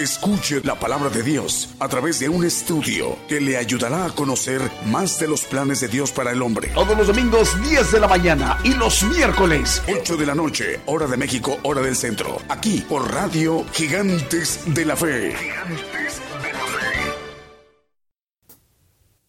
Escuche la palabra de Dios a través de un estudio que le ayudará a conocer más de los planes de Dios para el hombre. Todos los domingos 10 de la mañana y los miércoles 8 de la noche, hora de México, hora del centro. Aquí por Radio Gigantes de la Fe. Gigantes de la Fe.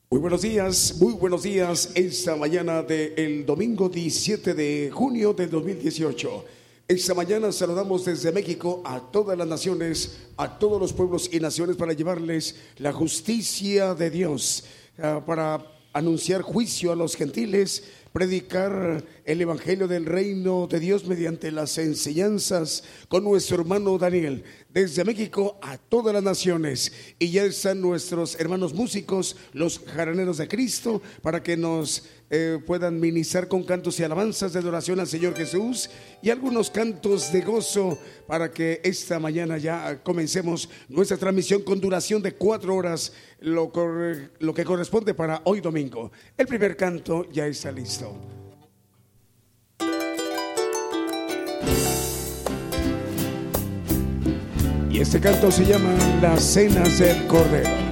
Muy buenos días, muy buenos días esta mañana del domingo 17 de junio del 2018. Esta mañana saludamos desde México a todas las naciones, a todos los pueblos y naciones para llevarles la justicia de Dios, ah, para anunciar juicio a los gentiles, predicar el Evangelio del Reino de Dios mediante las enseñanzas con nuestro hermano Daniel, desde México a todas las naciones. Y ya están nuestros hermanos músicos, los jaraneros de Cristo, para que nos eh, puedan ministrar con cantos y alabanzas de adoración al Señor Jesús y algunos cantos de gozo para que esta mañana ya comencemos nuestra transmisión con duración de cuatro horas, lo, lo que corresponde para hoy domingo. El primer canto ya está listo. Y este canto se llama Las Cenas del Cordero.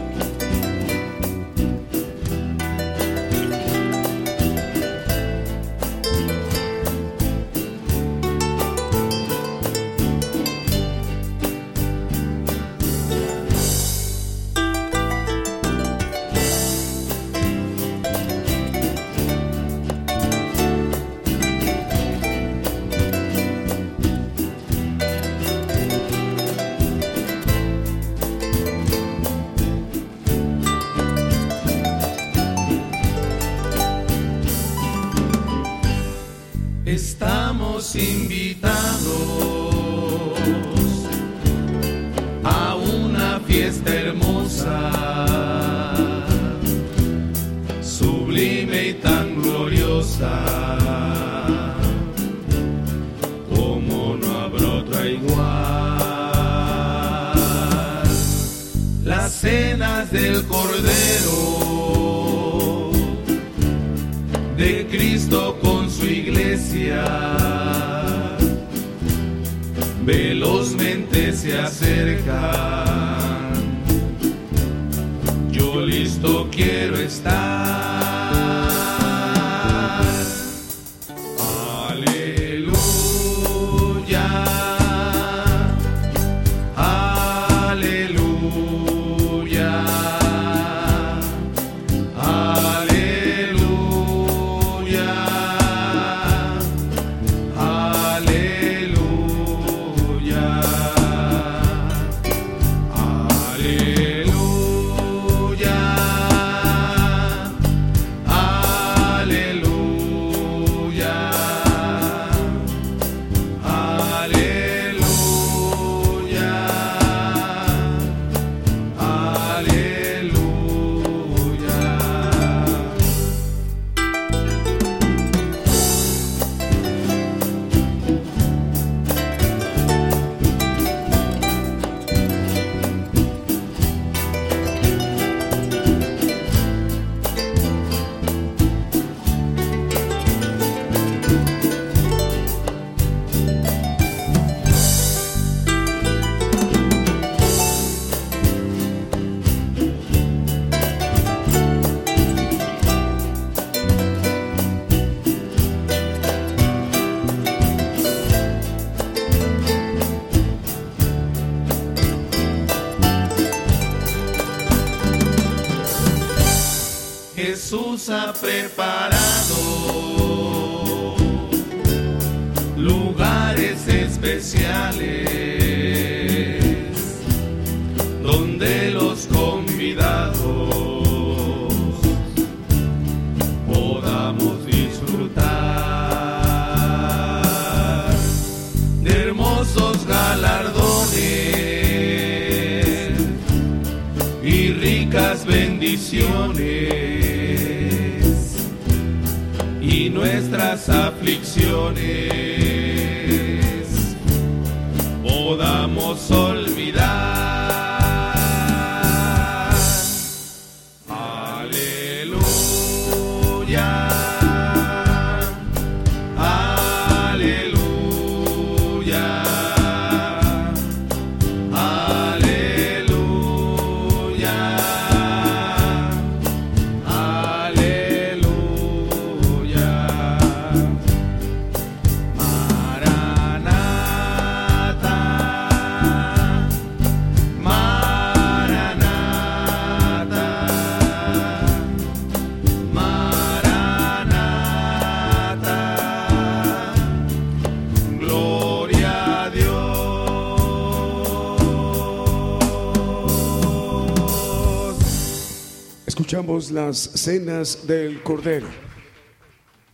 Las cenas del Cordero.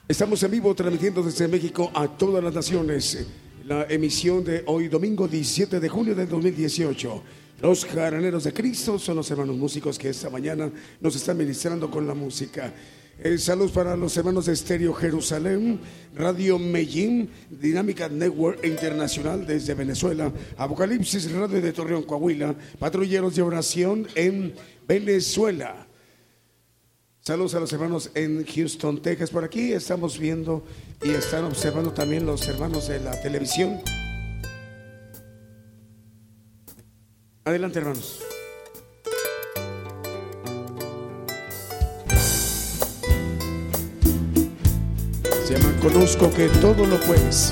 Estamos en vivo transmitiendo desde México a todas las naciones la emisión de hoy domingo 17 de junio del 2018. Los jaraneros de Cristo son los hermanos músicos que esta mañana nos están ministrando con la música. Eh, saludos para los hermanos de Estéreo Jerusalén, Radio Medellín, Dinámica Network Internacional desde Venezuela, Apocalipsis Radio de Torreón, Coahuila, Patrulleros de Oración en Venezuela. Saludos a los hermanos en Houston, Texas. Por aquí estamos viendo y están observando también los hermanos de la televisión. Adelante, hermanos. Se llama Conozco que todo lo puedes.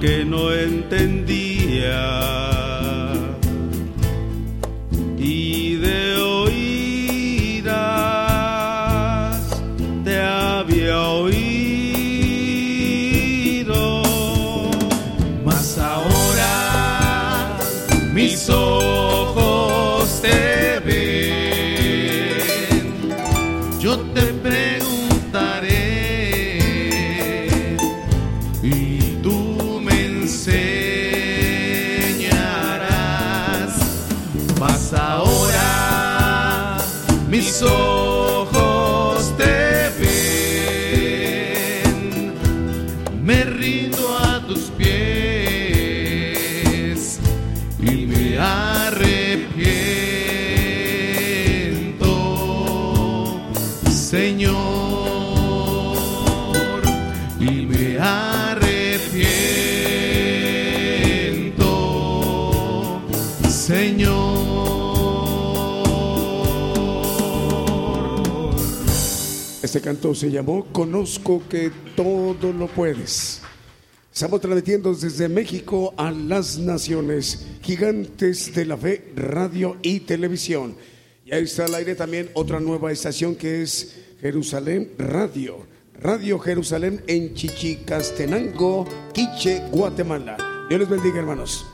que no entendía. Este se llamó Conozco que todo lo puedes. Estamos transmitiendo desde México a las naciones, gigantes de la fe, radio y televisión. Y ahí está al aire también otra nueva estación que es Jerusalén Radio. Radio Jerusalén en Chichicastenango, Quiche, Guatemala. Dios les bendiga, hermanos.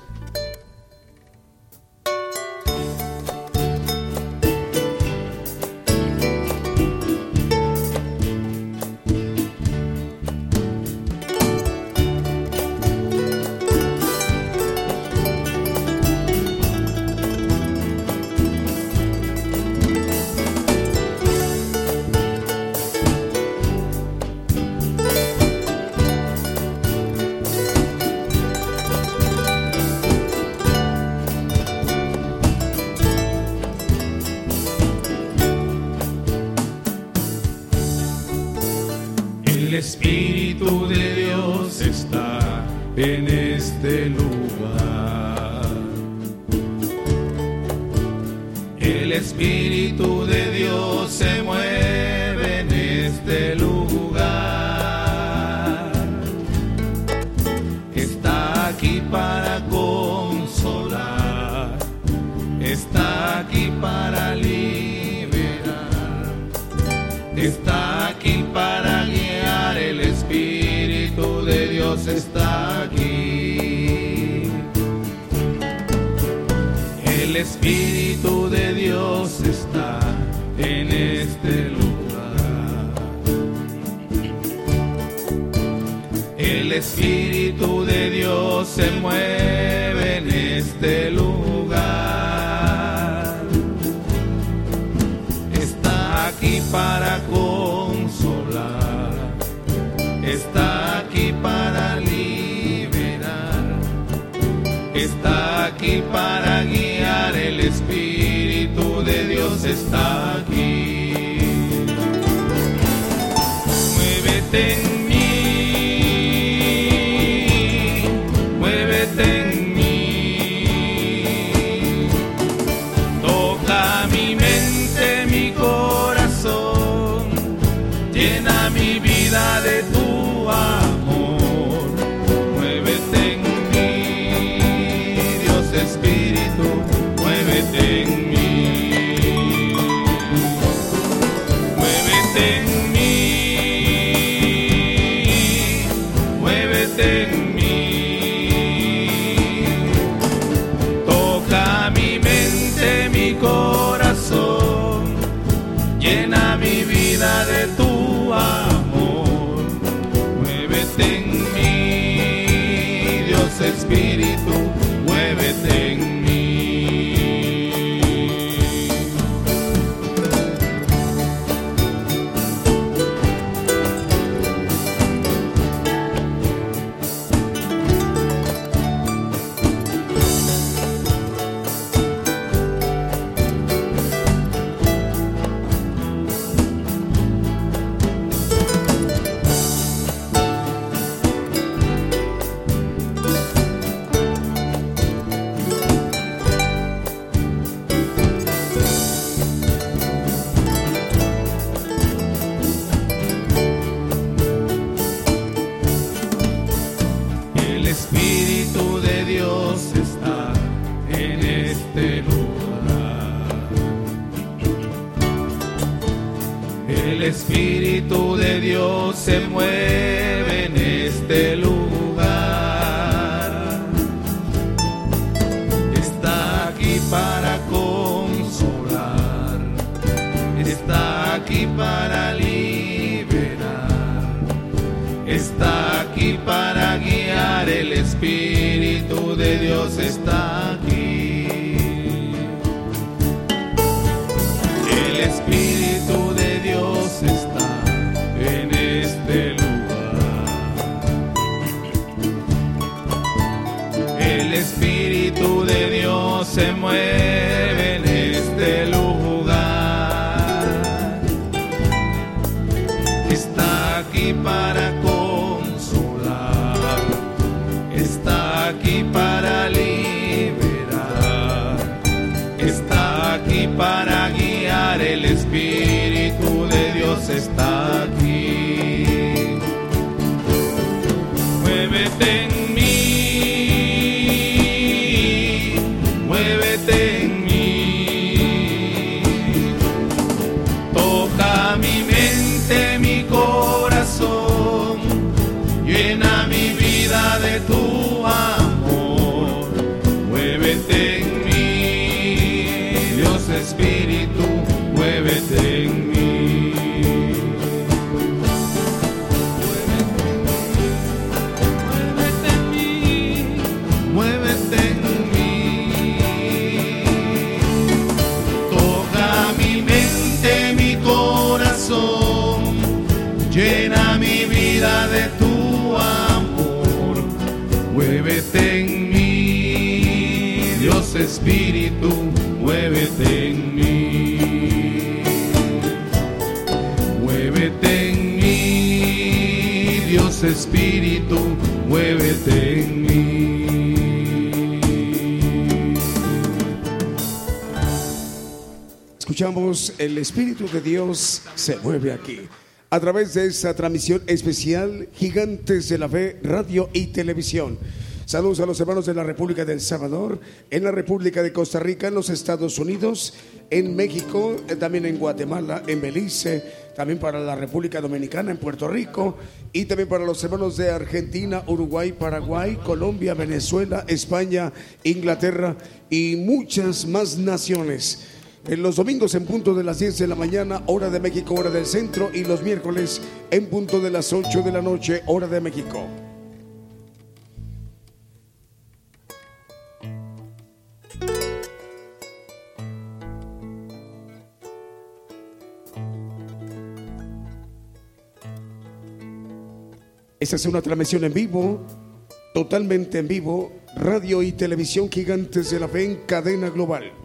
El Espíritu de Dios se mueve aquí. A través de esta transmisión especial, Gigantes de la Fe, Radio y Televisión. Saludos a los hermanos de la República del Salvador, en la República de Costa Rica, en los Estados Unidos, en México, eh, también en Guatemala, en Belice, también para la República Dominicana, en Puerto Rico, y también para los hermanos de Argentina, Uruguay, Paraguay, Colombia, Venezuela, España, Inglaterra y muchas más naciones. En los domingos en punto de las 10 de la mañana, hora de México, hora del centro, y los miércoles en punto de las 8 de la noche, hora de México. Esta es una transmisión en vivo, totalmente en vivo, radio y televisión gigantes de la fe en cadena global.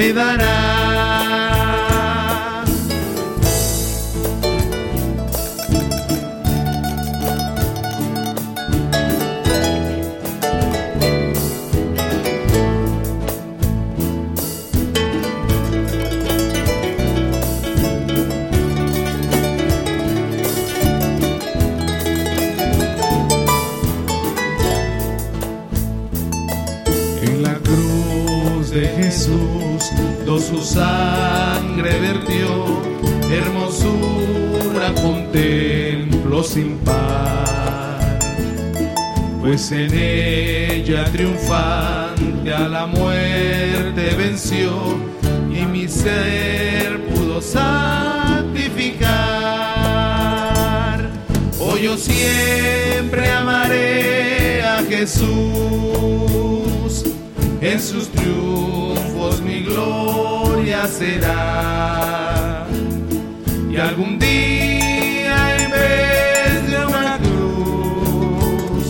Jesús será. Y algún día en vez de una cruz,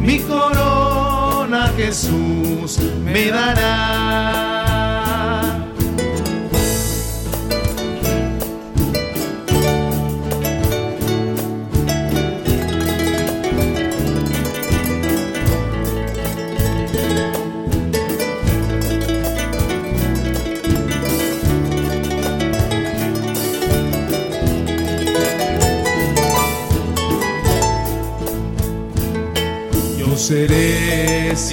mi corona Jesús me dará.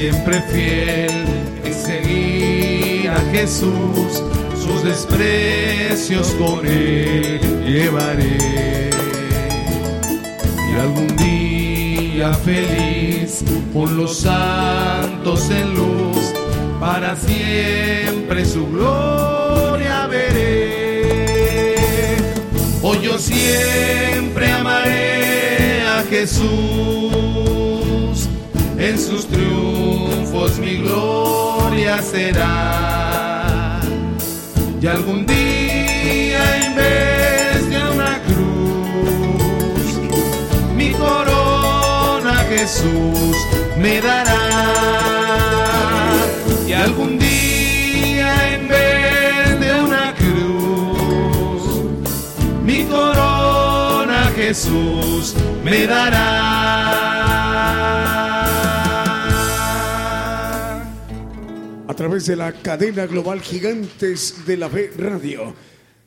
Siempre fiel en seguir a Jesús, sus desprecios con él llevaré. Y algún día feliz con los santos en luz, para siempre su gloria veré. Hoy yo siempre amaré a Jesús, en sus triunfos mi gloria será. Y algún día en vez de una cruz, mi corona Jesús me dará. Y algún día en vez de una cruz, mi corona Jesús me dará. A través de la cadena global Gigantes de la Fe Radio.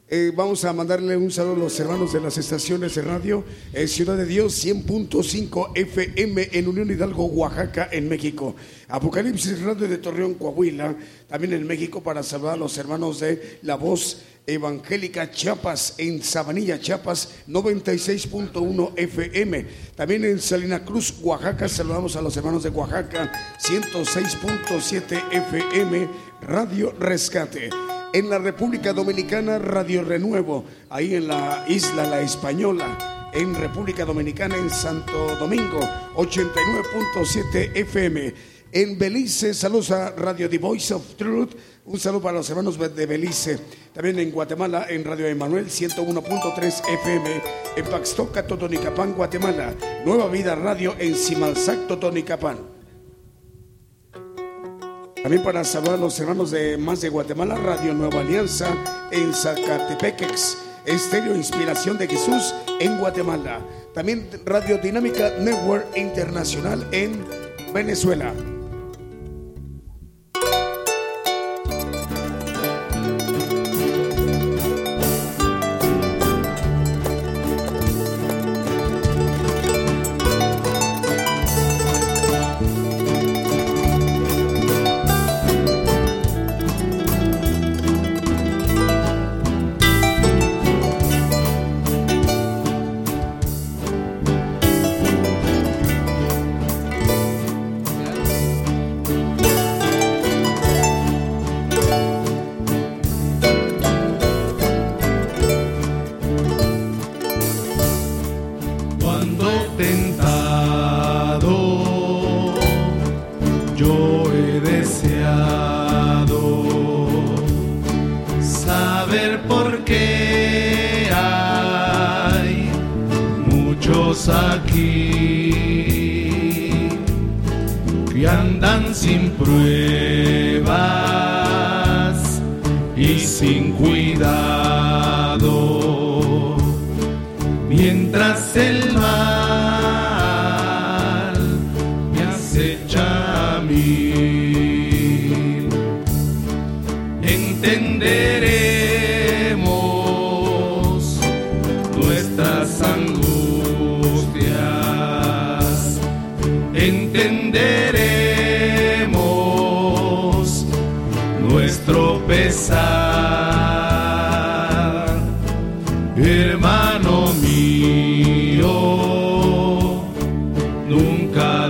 Eh, vamos a mandarle un saludo a los hermanos de las estaciones de radio eh, Ciudad de Dios 100.5 FM en Unión Hidalgo, Oaxaca, en México. Apocalipsis Radio de Torreón, Coahuila, también en México para saludar a los hermanos de La Voz Evangélica Chiapas en Sabanilla, Chiapas 96.1 FM. También en Salina Cruz, Oaxaca, saludamos a los hermanos de Oaxaca 106.7 FM Radio Rescate. En la República Dominicana, Radio Renuevo, ahí en la isla La Española. En República Dominicana, en Santo Domingo, 89.7 FM. En Belice, saludos a Radio The Voice of Truth. Un saludo para los hermanos de Belice. También en Guatemala, en Radio Emanuel 101.3 FM. En Paxtoca, Totonicapán, Guatemala. Nueva Vida Radio en Simalzac, Totonicapán. También para saludar a los hermanos de Más de Guatemala, Radio Nueva Alianza en Zacatepequex. Estéreo Inspiración de Jesús en Guatemala. También Radio Dinámica Network Internacional en Venezuela.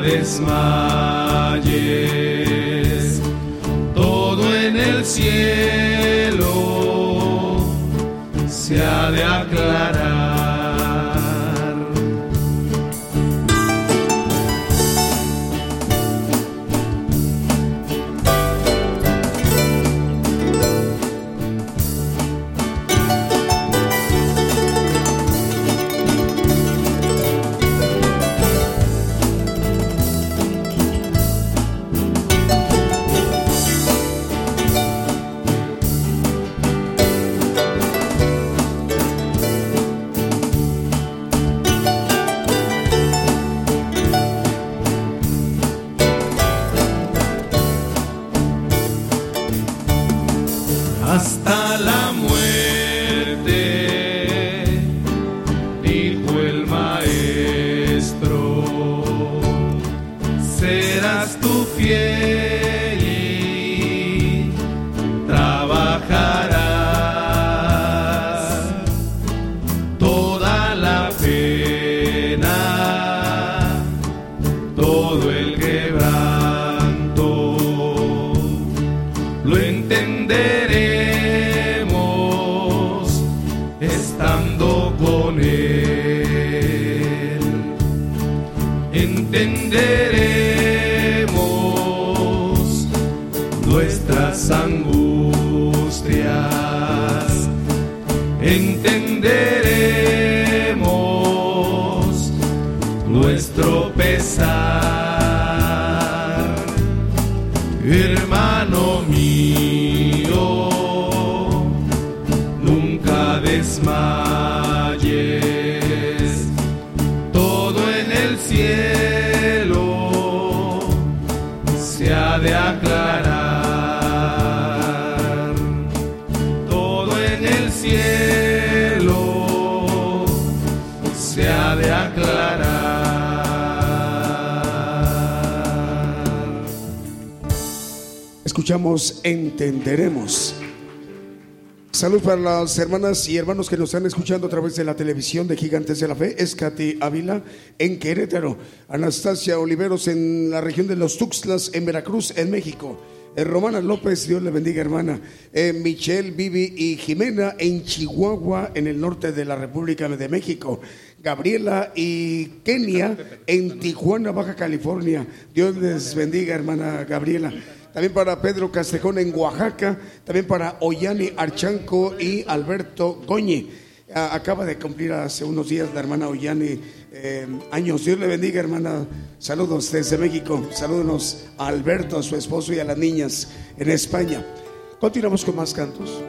Desmayes. Todo en el cielo se ha de aclarar. Entenderemos. Salud para las hermanas y hermanos que nos están escuchando a través de la televisión de Gigantes de la Fe. Es Katy Ávila en Querétaro. Anastasia Oliveros en la región de los Tuxtlas en Veracruz, en México. Eh, Romana López, Dios le bendiga hermana. Eh, Michelle, Vivi y Jimena en Chihuahua, en el norte de la República de México. Gabriela y Kenia en Tijuana, Baja California. Dios les bendiga hermana Gabriela. También para Pedro Castejón en Oaxaca, también para Oyani Archanco y Alberto Goñi. Acaba de cumplir hace unos días la hermana Oyani eh, años. Dios le bendiga, hermana. Saludos desde México. Saludos a Alberto, a su esposo y a las niñas en España. Continuamos con más cantos.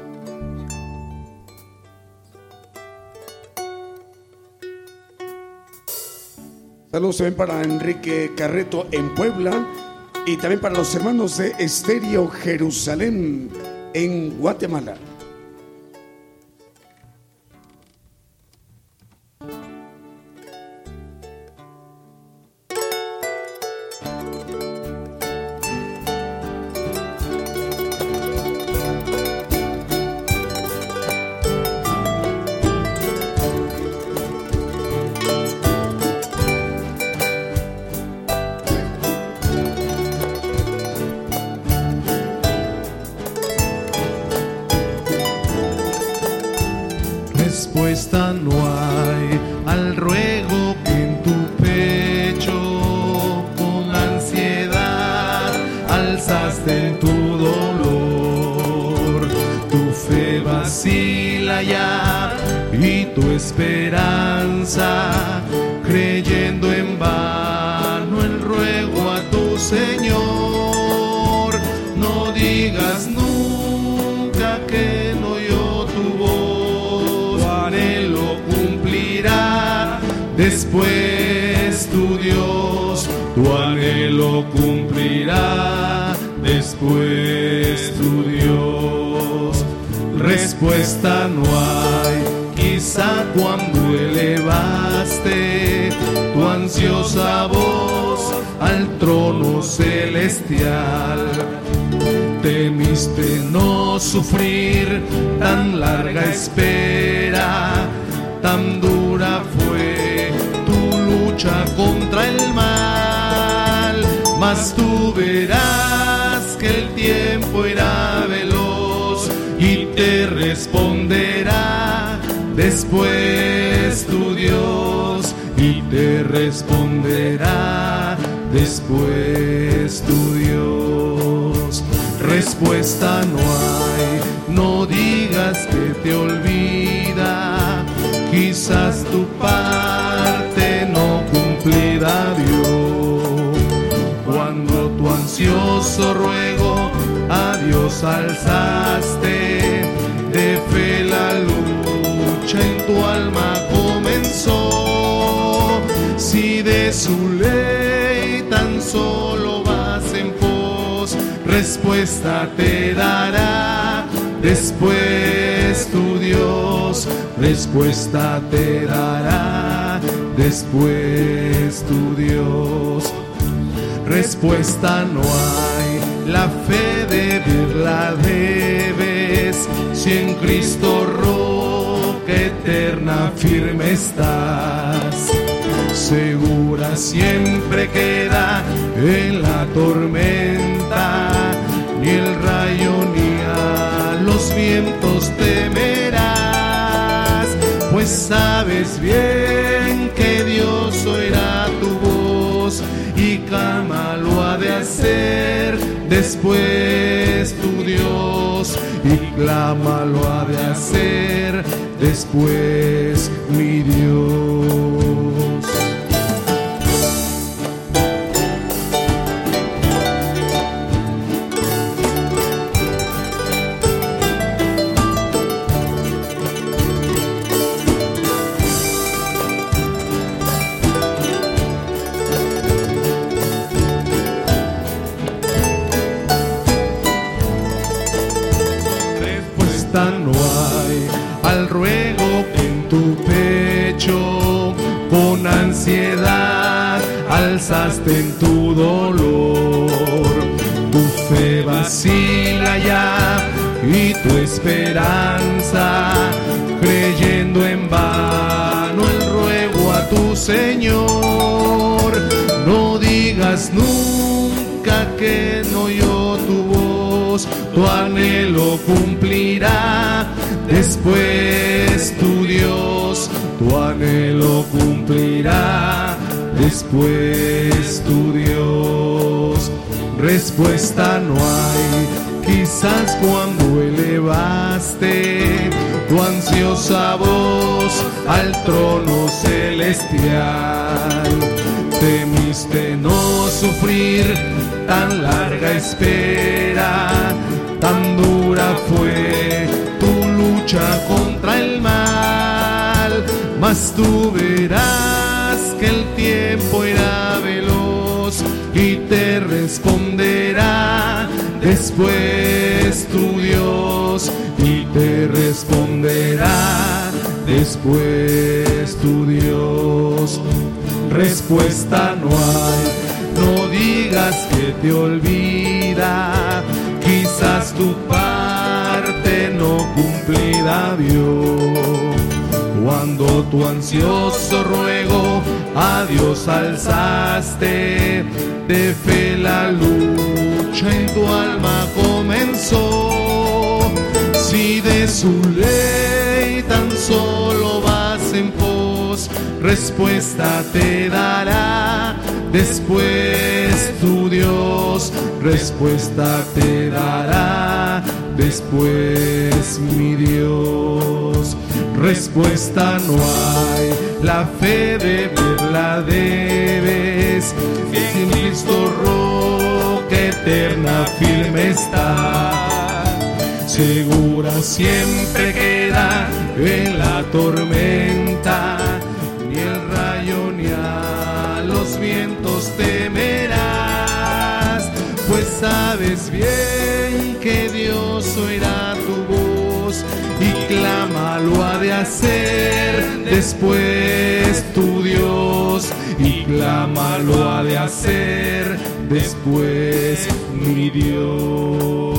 Saludos también para Enrique Carreto en Puebla y también para los hermanos de Estéreo Jerusalén en Guatemala. Respuesta no hay al ruego que en tu pecho con ansiedad alzaste en tu dolor. Tu fe vacila ya y tu esperanza, creyendo en vano el ruego a tu Señor. No digas después tu Dios, tu anhelo cumplirá después tu Dios. Respuesta no hay, quizá cuando elevaste tu ansiosa voz al trono celestial. Temiste no sufrir tan larga espera, tan dura fue lucha contra el mal, mas tú verás que el tiempo irá veloz y te responderá después tu Dios y te responderá después tu Dios. Respuesta no hay, no digas que te olvida, quizás tu no Dios. Cuando tu ansioso ruego a Dios alzaste, de fe la lucha en tu alma comenzó. Si de su ley tan solo vas en pos, respuesta te dará después tu Dios, respuesta te dará después tu Dios. Respuesta no hay, la fe de la debes, si en Cristo roca eterna firme estás. Segura siempre queda en la tormenta, ni el rayo ni a los vientos temerás, pues sabes bien y calma lo ha de hacer después tu Dios y clama lo ha de hacer después mi Dios. Alzaste en tu dolor. Tu fe vacila ya y tu esperanza creyendo en vano el ruego a tu Señor. No digas nunca que no oyó tu voz, tu anhelo cumplirá después tu Dios, tu anhelo cumplirá después tu Dios. Respuesta no hay, quizás cuando elevaste tu ansiosa voz al trono celestial. Temiste no sufrir tan larga espera, tan dura fue tu lucha contra el mal, tú verás que el tiempo irá veloz y te responderá después tu Dios y te responderá después tu Dios. Respuesta no hay, no digas que te olvida, quizás tu parte no cumplida vio. Cuando tu ansioso ruego a Dios alzaste, de fe la lucha en tu alma comenzó. Si de su ley tan solo vas en pos, respuesta te dará después tu Dios, respuesta te dará después, mi Dios. Respuesta no hay, la fe de la debes. En Cristo roca eterna firme está. Segura siempre queda en la tormenta, ni el rayo ni a los vientos temerás, pues sabes bien que Dios oirá lo ha de hacer después tu Dios y clama lo ha de hacer después mi Dios.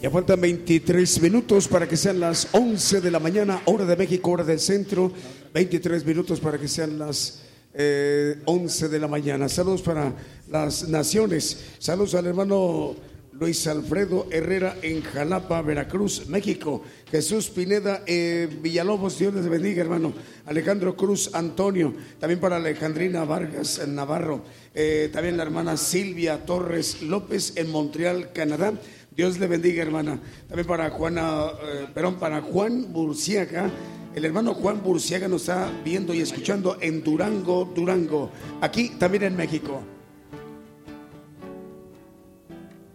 Ya faltan 23 minutos para que sean las 11 de la mañana, hora de México, hora del centro. 23 minutos para que sean las eh, 11 de la mañana. Saludos para las naciones. Saludos al hermano Luis Alfredo Herrera en Jalapa, Veracruz, México. Jesús Pineda en Villalobos, Dios les bendiga, hermano. Alejandro Cruz Antonio, también para Alejandrina Vargas en Navarro. Eh, también la hermana Silvia Torres López en Montreal, Canadá. Dios le bendiga, hermana. También para Juana, eh, perdón, para Juan Burciaga. El hermano Juan Burciaga nos está viendo y escuchando en Durango, Durango. Aquí también en México.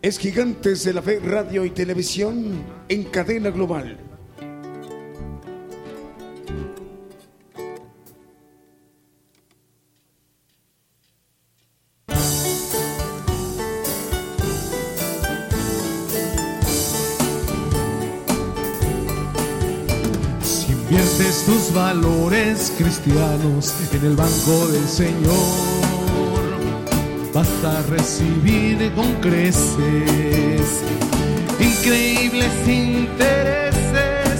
Es Gigantes de la Fe Radio y Televisión en cadena global. Si inviertes tus valores cristianos en el banco del Señor, vas a recibir con creces increíbles intereses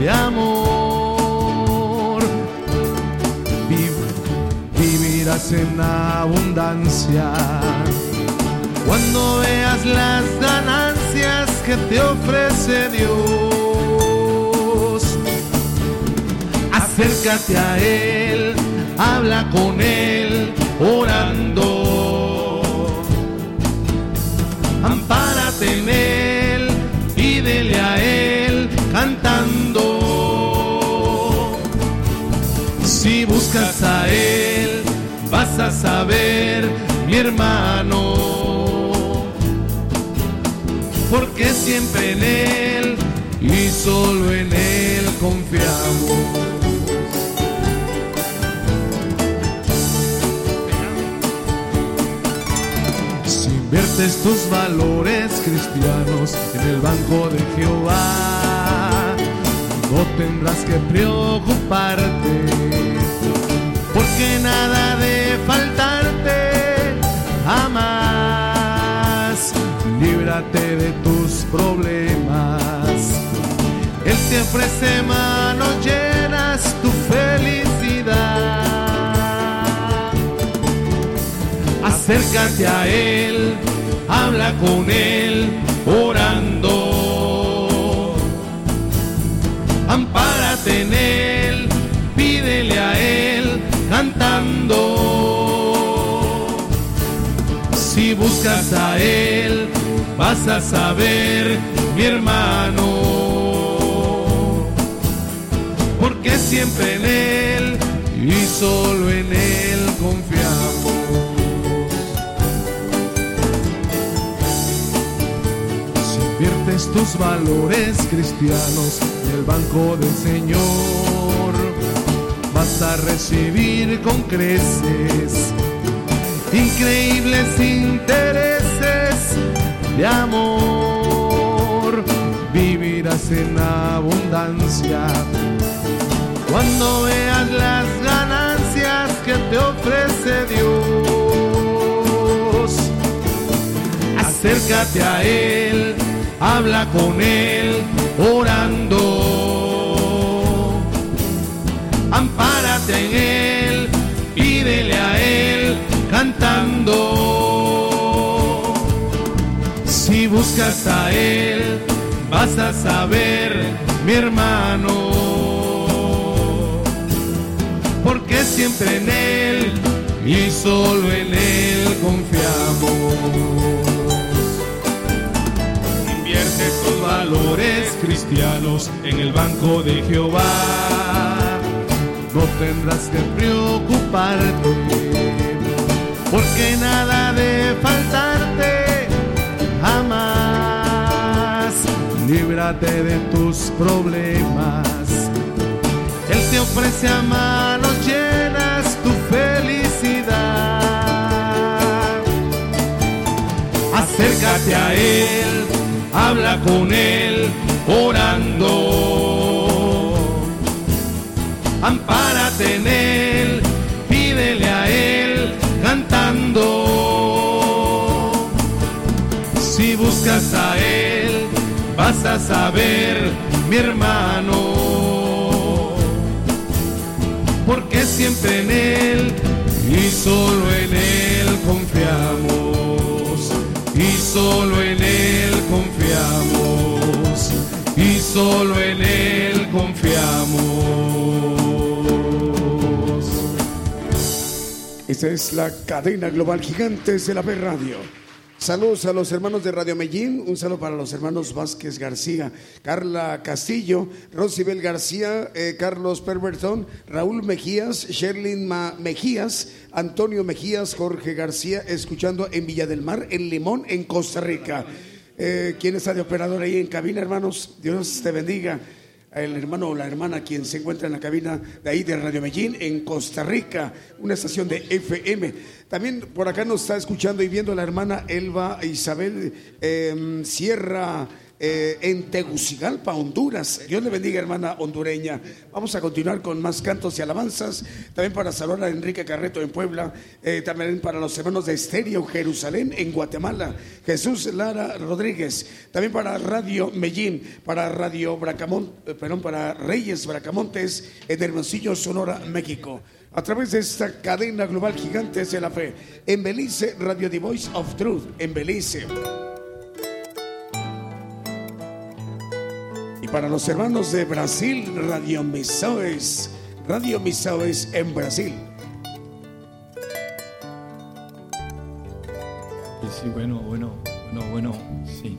de amor. Viv- vivirás en abundancia cuando veas las ganancias que te ofrece Dios. Acércate a Él, habla con Él, orando. Vas a saber, mi hermano, porque siempre en Él y solo en Él confiamos. Si inviertes tus valores cristianos en el banco de Jehová, no tendrás que preocuparte, porque nada faltarte jamás. Líbrate de tus problemas. Él te ofrece manos llenas tu felicidad. Acércate a Él, habla con Él, orando. Ampárate en Él, pídele a Él, cantando. A Él, vas a saber, mi hermano, porque siempre en Él y solo en Él confiamos. Si inviertes tus valores cristianos en el banco del Señor, vas a recibir con creces increíbles intereses de amor. Vivirás en abundancia cuando veas las ganancias que te ofrece Dios. Acércate a Él, habla con Él, orando. Buscas a Él, vas a saber, mi hermano, porque siempre en Él y solo en Él confiamos. valores cristianos en el banco de Jehová. No tendrás que preocuparte, porque nada de faltarte Líbrate de tus problemas. Él te ofrece a manos llenas tu felicidad. Acércate a Él, habla con Él, orando. Ampárate en Él, pídele a Él, cantando. Si buscas a Él, saber, mi hermano, porque siempre en Él y solo en Él confiamos, y solo en Él confiamos, y solo en Él confiamos. Esta es la cadena global Gigantes de la B Radio. Saludos a los hermanos de Radio Medellín, un saludo para los hermanos Vázquez García, Carla Castillo, Rosibel García, eh, Carlos Pervertón, Raúl Mejías, Sherlyn Mejías, Antonio Mejías, Jorge García, escuchando en Villa del Mar, en Limón, en Costa Rica. Eh, ¿Quién está de operador ahí en cabina, hermanos? Dios te bendiga el hermano o la hermana quien se encuentra en la cabina de ahí de Radio Medellín en Costa Rica, una estación de FM. También por acá nos está escuchando y viendo la hermana Elba Isabel eh, Sierra eh, en Tegucigalpa, Honduras. Dios le bendiga, hermana hondureña. Vamos a continuar con más cantos y alabanzas. También para saludar a Enrique Carreto en Puebla. eh, también para los hermanos de Estéreo Jerusalén en Guatemala. Jesús Lara Rodríguez. También para Radio Medellín. Para Radio Bracamont, eh, perdón, para Reyes Bracamontes en Hermosillo, Sonora, México. A través de esta cadena global Gigantes de la Fe. En Belice, Radio The Voice of Truth. En Belice. Y para los hermanos de Brasil, Radio Misoes, Radio Misoes en Brasil. Sí, bueno, bueno, bueno, bueno, sí.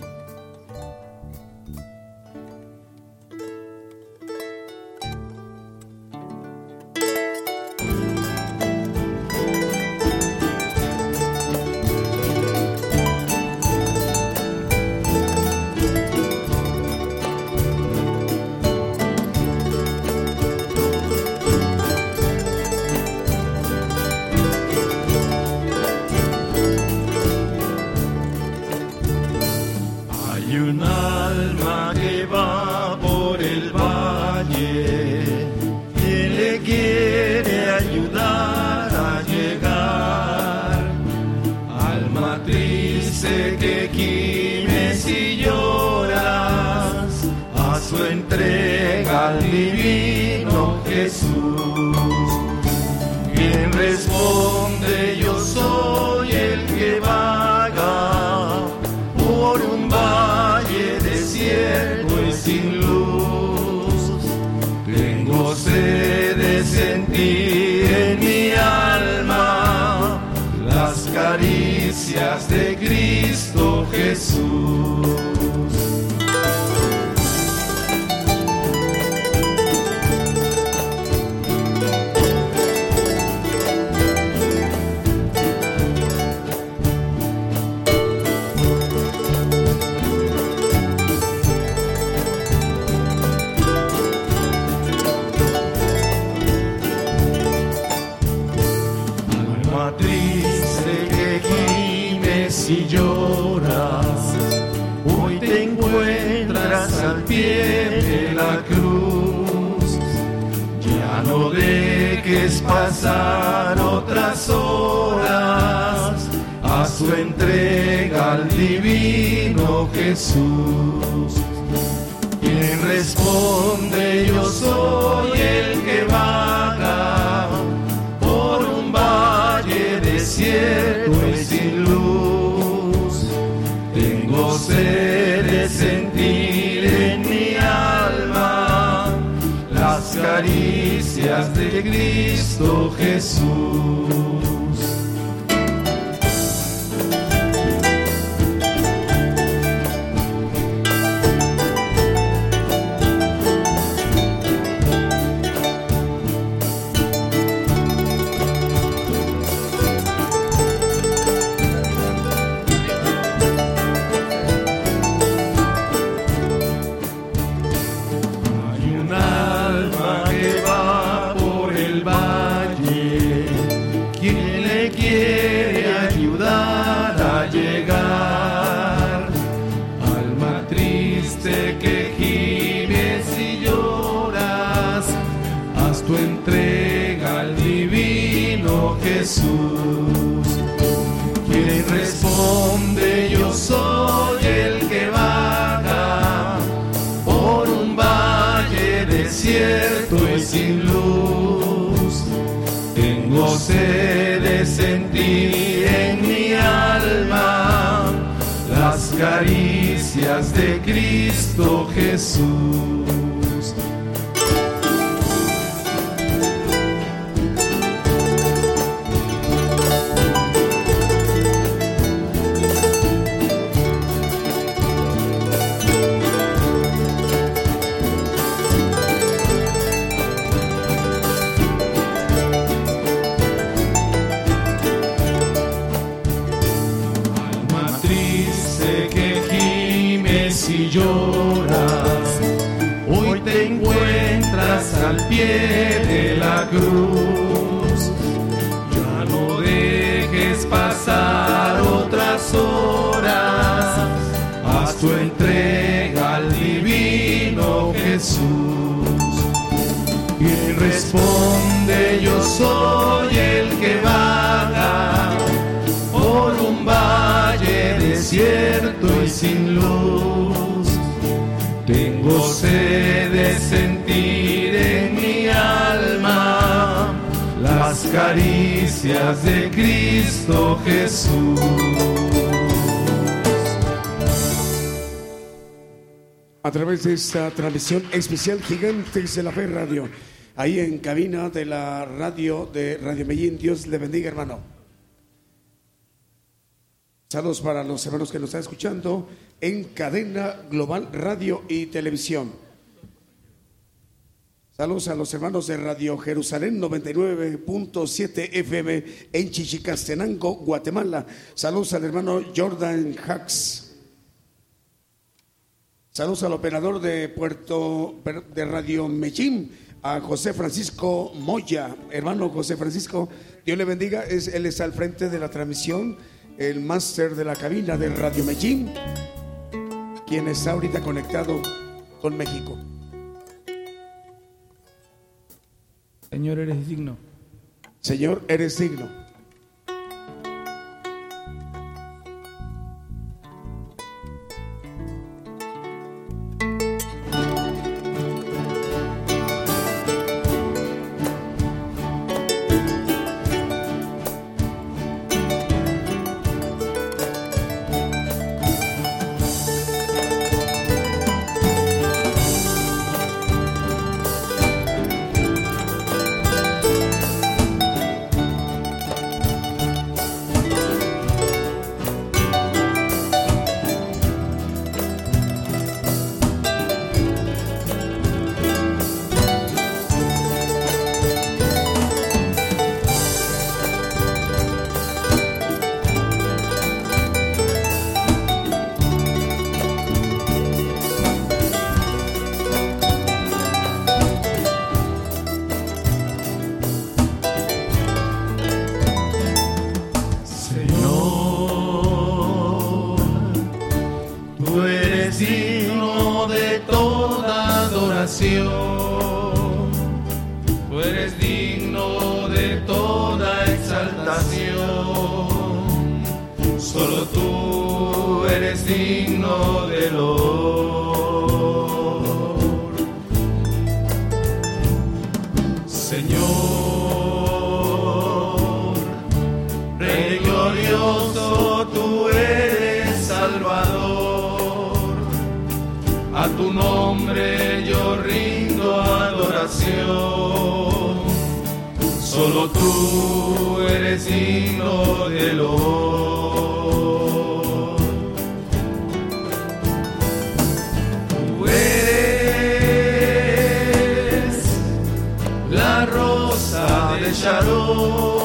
De Cristo Jesús. Responde, yo soy el que vaga por un valle desierto y sin luz. Tengo sed de sentir en las caricias de Cristo Jesús. A través de esta transmisión especial Gigantes de la Fe Radio, ahí en cabina de la radio de Radio Medellín, Dios le bendiga hermano. Saludos para los hermanos que nos están escuchando en cadena global radio y televisión. Saludos a los hermanos de Radio Jerusalén 99.7 FM en Chichicastenango, Guatemala. Saludos al hermano Jordan Hacks. Saludos al operador de Puerto de Radio Mechín, a José Francisco Moya. Hermano José Francisco, Dios le bendiga. Es, él está al frente de la transmisión, el máster de la cabina de Radio Mechín, quien está ahorita conectado con México. Señor, eres digno. Señor, eres digno. Tú eres digno de toda exaltación. Solo tú eres digno de solo tú eres digno de lo. Tú la rosa de Sharon.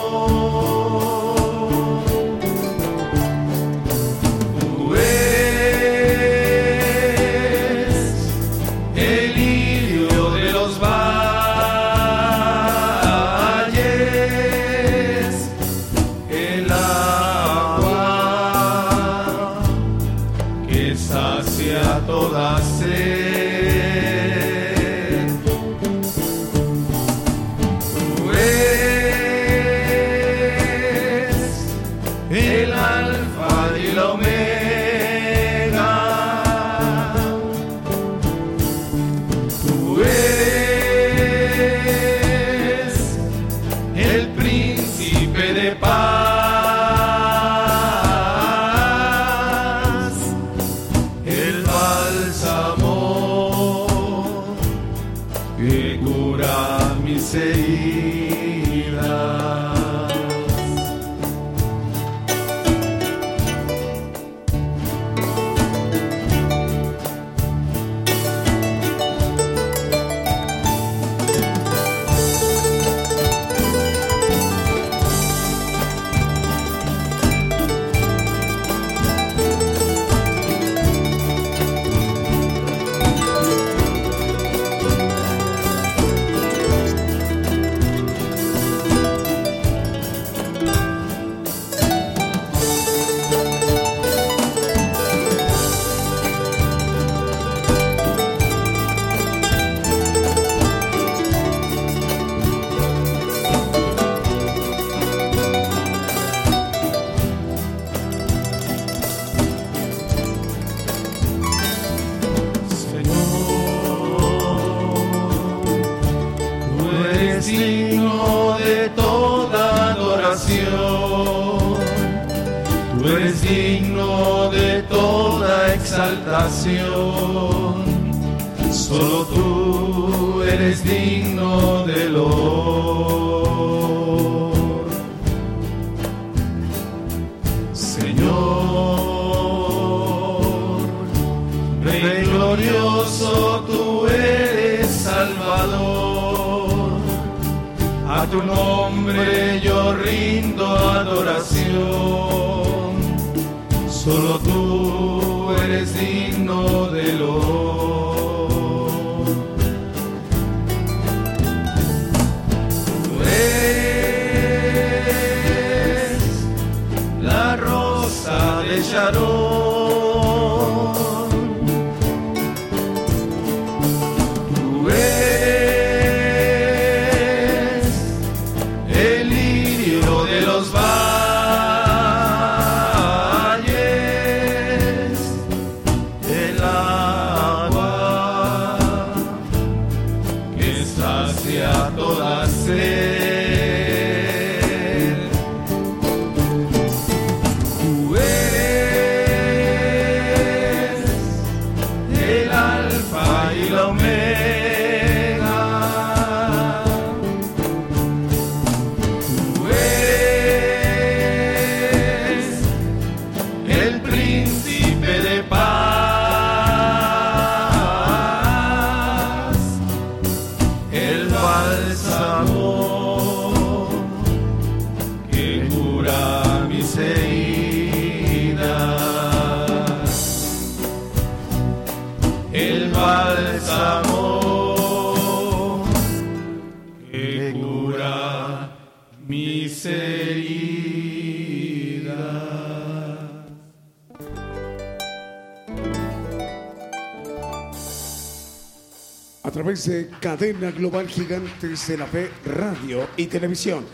Cadena Global Gigantes de la Fe, Radio y Televisión.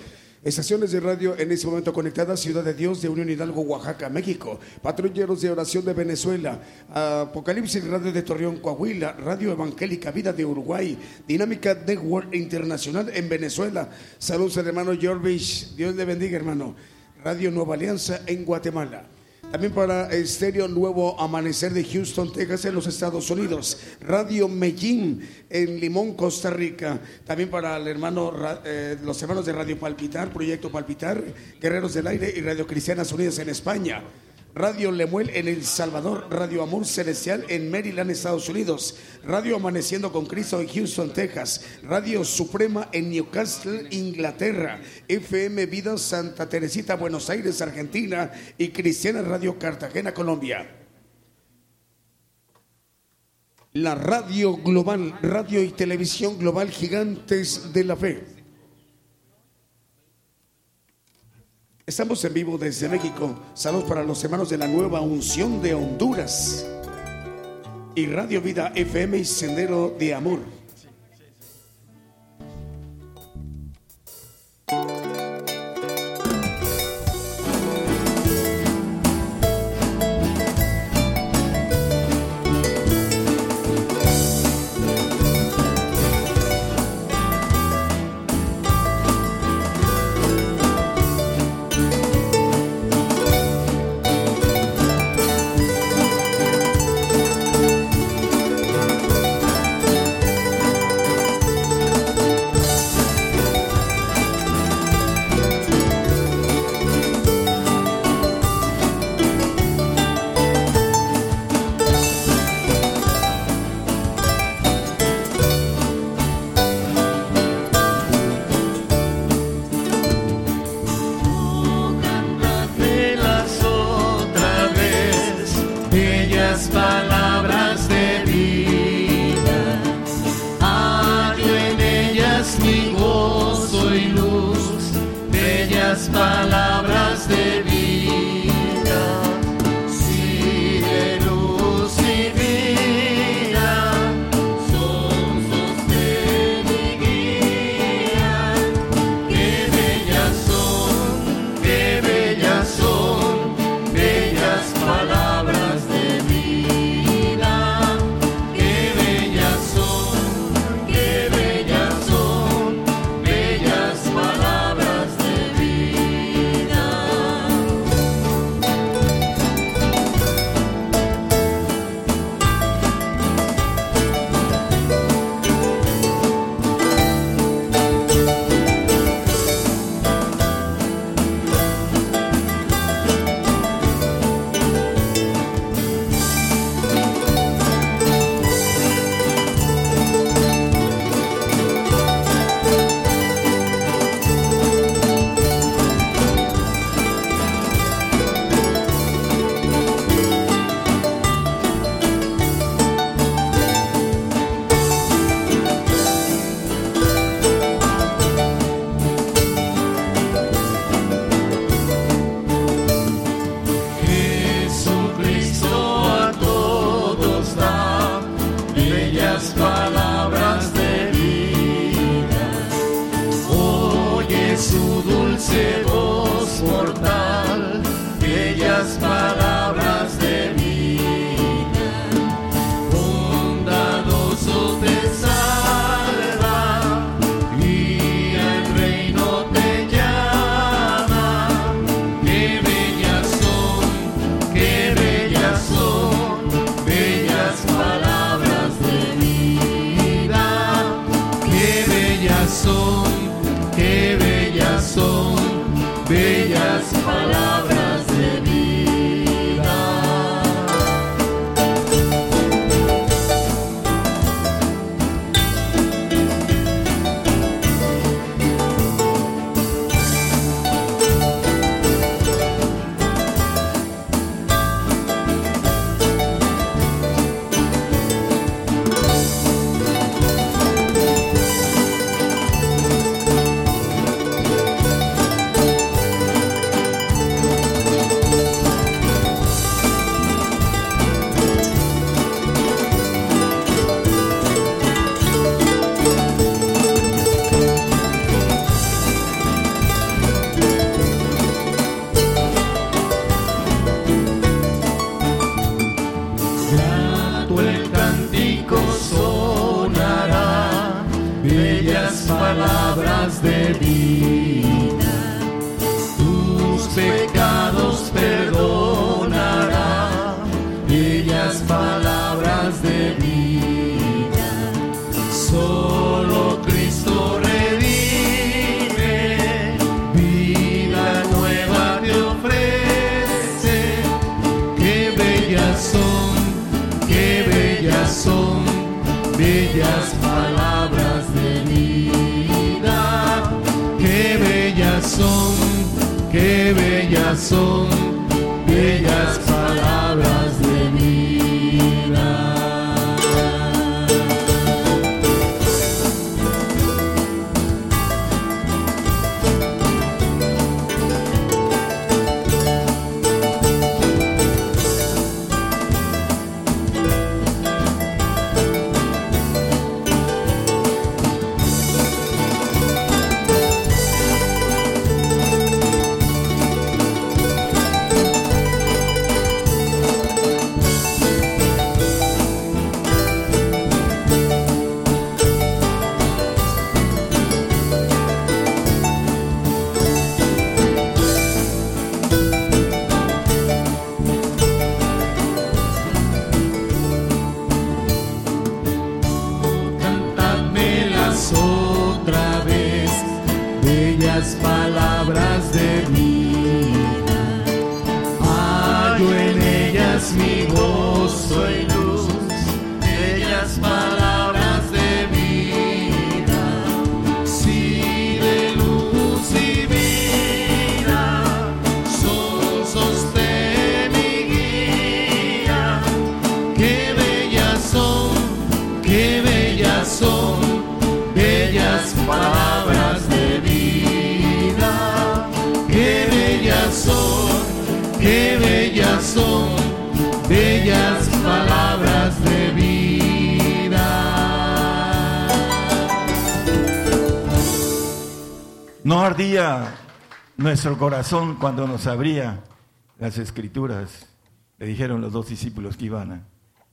Estaciones de radio en ese momento conectadas, Ciudad de Dios de Unión Hidalgo, Oaxaca, México. Patrulleros de Oración de Venezuela, Apocalipsis Radio de Torreón, Coahuila, Radio Evangélica Vida de Uruguay, Dinámica Network Internacional en Venezuela. Saludos al hermano Jorvich, Dios le bendiga hermano. Radio Nueva Alianza en Guatemala. También para Estéreo Nuevo Amanecer de Houston, Texas, en los Estados Unidos. Radio Medellín en Limón, Costa Rica. También para el hermano, eh, los hermanos de Radio Palpitar, Proyecto Palpitar, Guerreros del Aire y Radio Cristianas Unidas en España. Radio Lemuel en El Salvador, Radio Amor Celestial en Maryland, Estados Unidos, Radio Amaneciendo con Cristo en Houston, Texas, Radio Suprema en Newcastle, Inglaterra, FM Vida Santa Teresita, Buenos Aires, Argentina y Cristiana Radio Cartagena, Colombia. La radio global, radio y televisión global gigantes de la fe. Estamos en vivo desde México. Saludos para los hermanos de la nueva unción de Honduras. Y Radio Vida FM y Sendero de Amor. Corazón cuando nos abría las escrituras. Le dijeron los dos discípulos que iban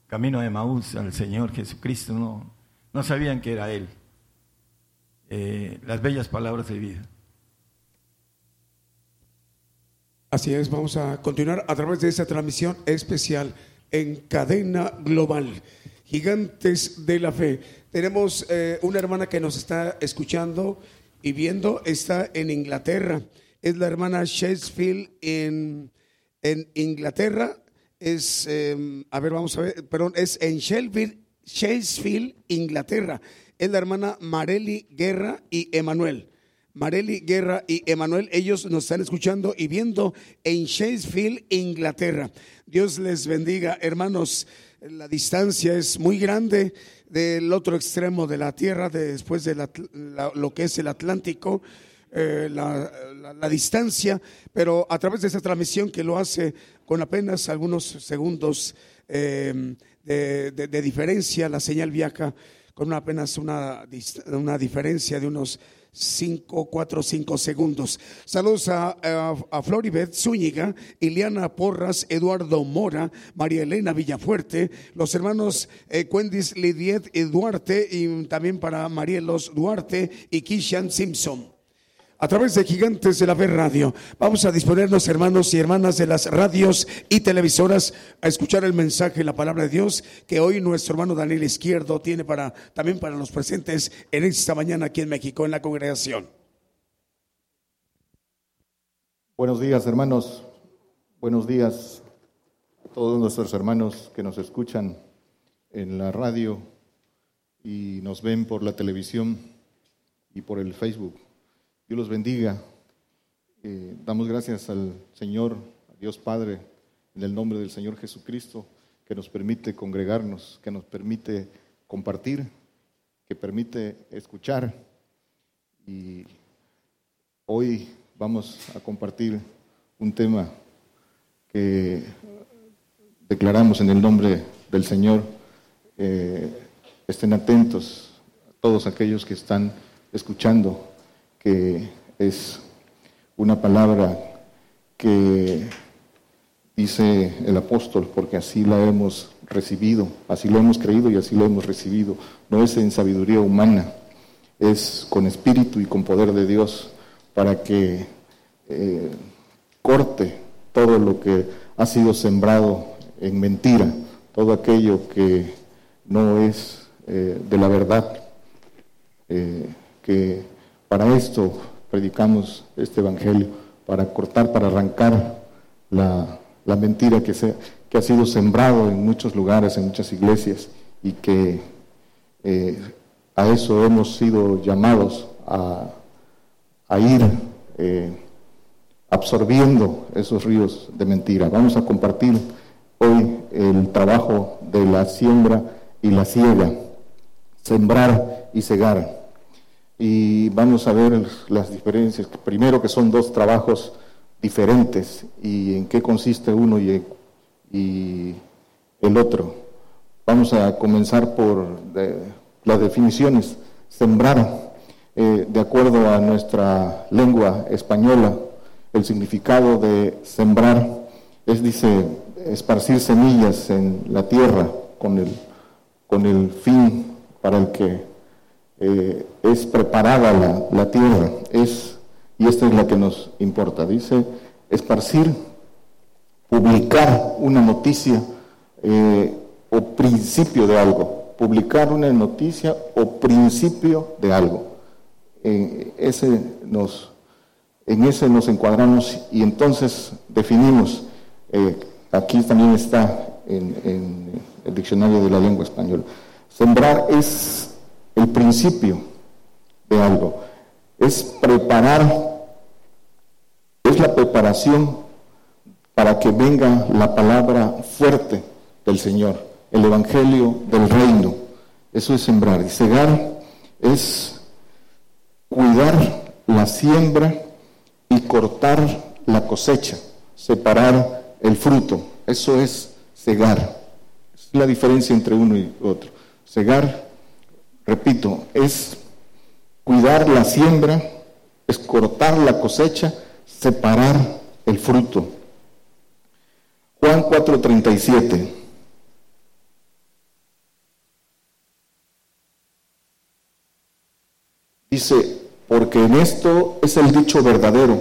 camino de Maús al Señor Jesucristo. No, no sabían que era Él. Eh, las bellas palabras de vida. Así es, vamos a continuar a través de esta transmisión especial en cadena global. Gigantes de la fe. Tenemos eh, una hermana que nos está escuchando y viendo, está en Inglaterra. Es la hermana Shakespeare en, en Inglaterra. Es, eh, a ver, vamos a ver, perdón, es en Sheffield, Shakespeare, Inglaterra. Es la hermana Marely Guerra y Emanuel. Marely Guerra y Emanuel, ellos nos están escuchando y viendo en Shakespeare, Inglaterra. Dios les bendiga, hermanos. La distancia es muy grande del otro extremo de la tierra, de- después de lo que es el Atlántico, eh, la, la- distancia, pero a través de esta transmisión que lo hace con apenas algunos segundos eh, de, diferencia, la señal viaja con apenas una, una diferencia de unos 5, 4, 5 segundos. Saludos a, a, Floribet Zúñiga, Iliana Porras, Eduardo Mora, María Elena Villafuerte, los hermanos eh, Lidiet y Duarte, y también para Marielos Duarte y Kishan Simpson a través de Gigantes de la Fe Radio. Vamos a disponernos, hermanos y hermanas de las radios y televisoras, a escuchar el mensaje, la palabra de Dios que hoy nuestro hermano Daniel Izquierdo tiene para también para los presentes en esta mañana aquí en México, en la congregación. Buenos días, hermanos. Buenos días a todos nuestros hermanos que nos escuchan en la radio y nos ven por la televisión y por el Facebook. Dios los bendiga. Eh, damos gracias al Señor, a Dios Padre, en el nombre del Señor Jesucristo, que nos permite congregarnos, que nos permite compartir, que permite escuchar. Y hoy vamos a compartir un tema que declaramos en el nombre del Señor. Eh, estén atentos a todos aquellos que están escuchando que es una palabra que dice el apóstol, porque así la hemos recibido, así lo hemos creído y así lo hemos recibido. No es en sabiduría humana, es con espíritu y con poder de Dios para que eh, corte todo lo que ha sido sembrado en mentira, todo aquello que no es eh, de la verdad, eh, que para esto predicamos este Evangelio, para cortar, para arrancar la, mentira que, se, que ha sido sembrado en muchos lugares, en muchas iglesias, y que eh, a eso hemos sido llamados a, ir eh, absorbiendo esos ríos de mentira. Vamos a compartir hoy el trabajo de la siembra y la siega, sembrar y cegar y vamos a ver las diferencias. Primero que son dos trabajos diferentes y en qué consiste uno y, el otro. Vamos a comenzar por las definiciones. Sembrar, eh, de acuerdo a nuestra lengua española, el significado de sembrar es, dice, esparcir semillas en la tierra con el, con el fin para el que eh, es preparada la, tierra, es, y esta es la que nos importa, dice, esparcir, publicar una noticia eh, o principio de algo, publicar una noticia o principio de algo. En ese nos, en ese nos encuadramos y entonces definimos, eh, aquí también está en, en el diccionario de la lengua española, sembrar es el principio de algo. Es preparar, es la preparación para que venga la palabra fuerte del Señor, el Evangelio del reino. Eso es sembrar. Y cegar es cuidar la siembra y cortar la cosecha, separar el fruto. Eso es cegar. Es la diferencia entre uno y otro. Cegar repito, es cuidar la siembra, es cortar la cosecha, separar el fruto. Juan 4:37. Dice, porque en esto es el dicho verdadero,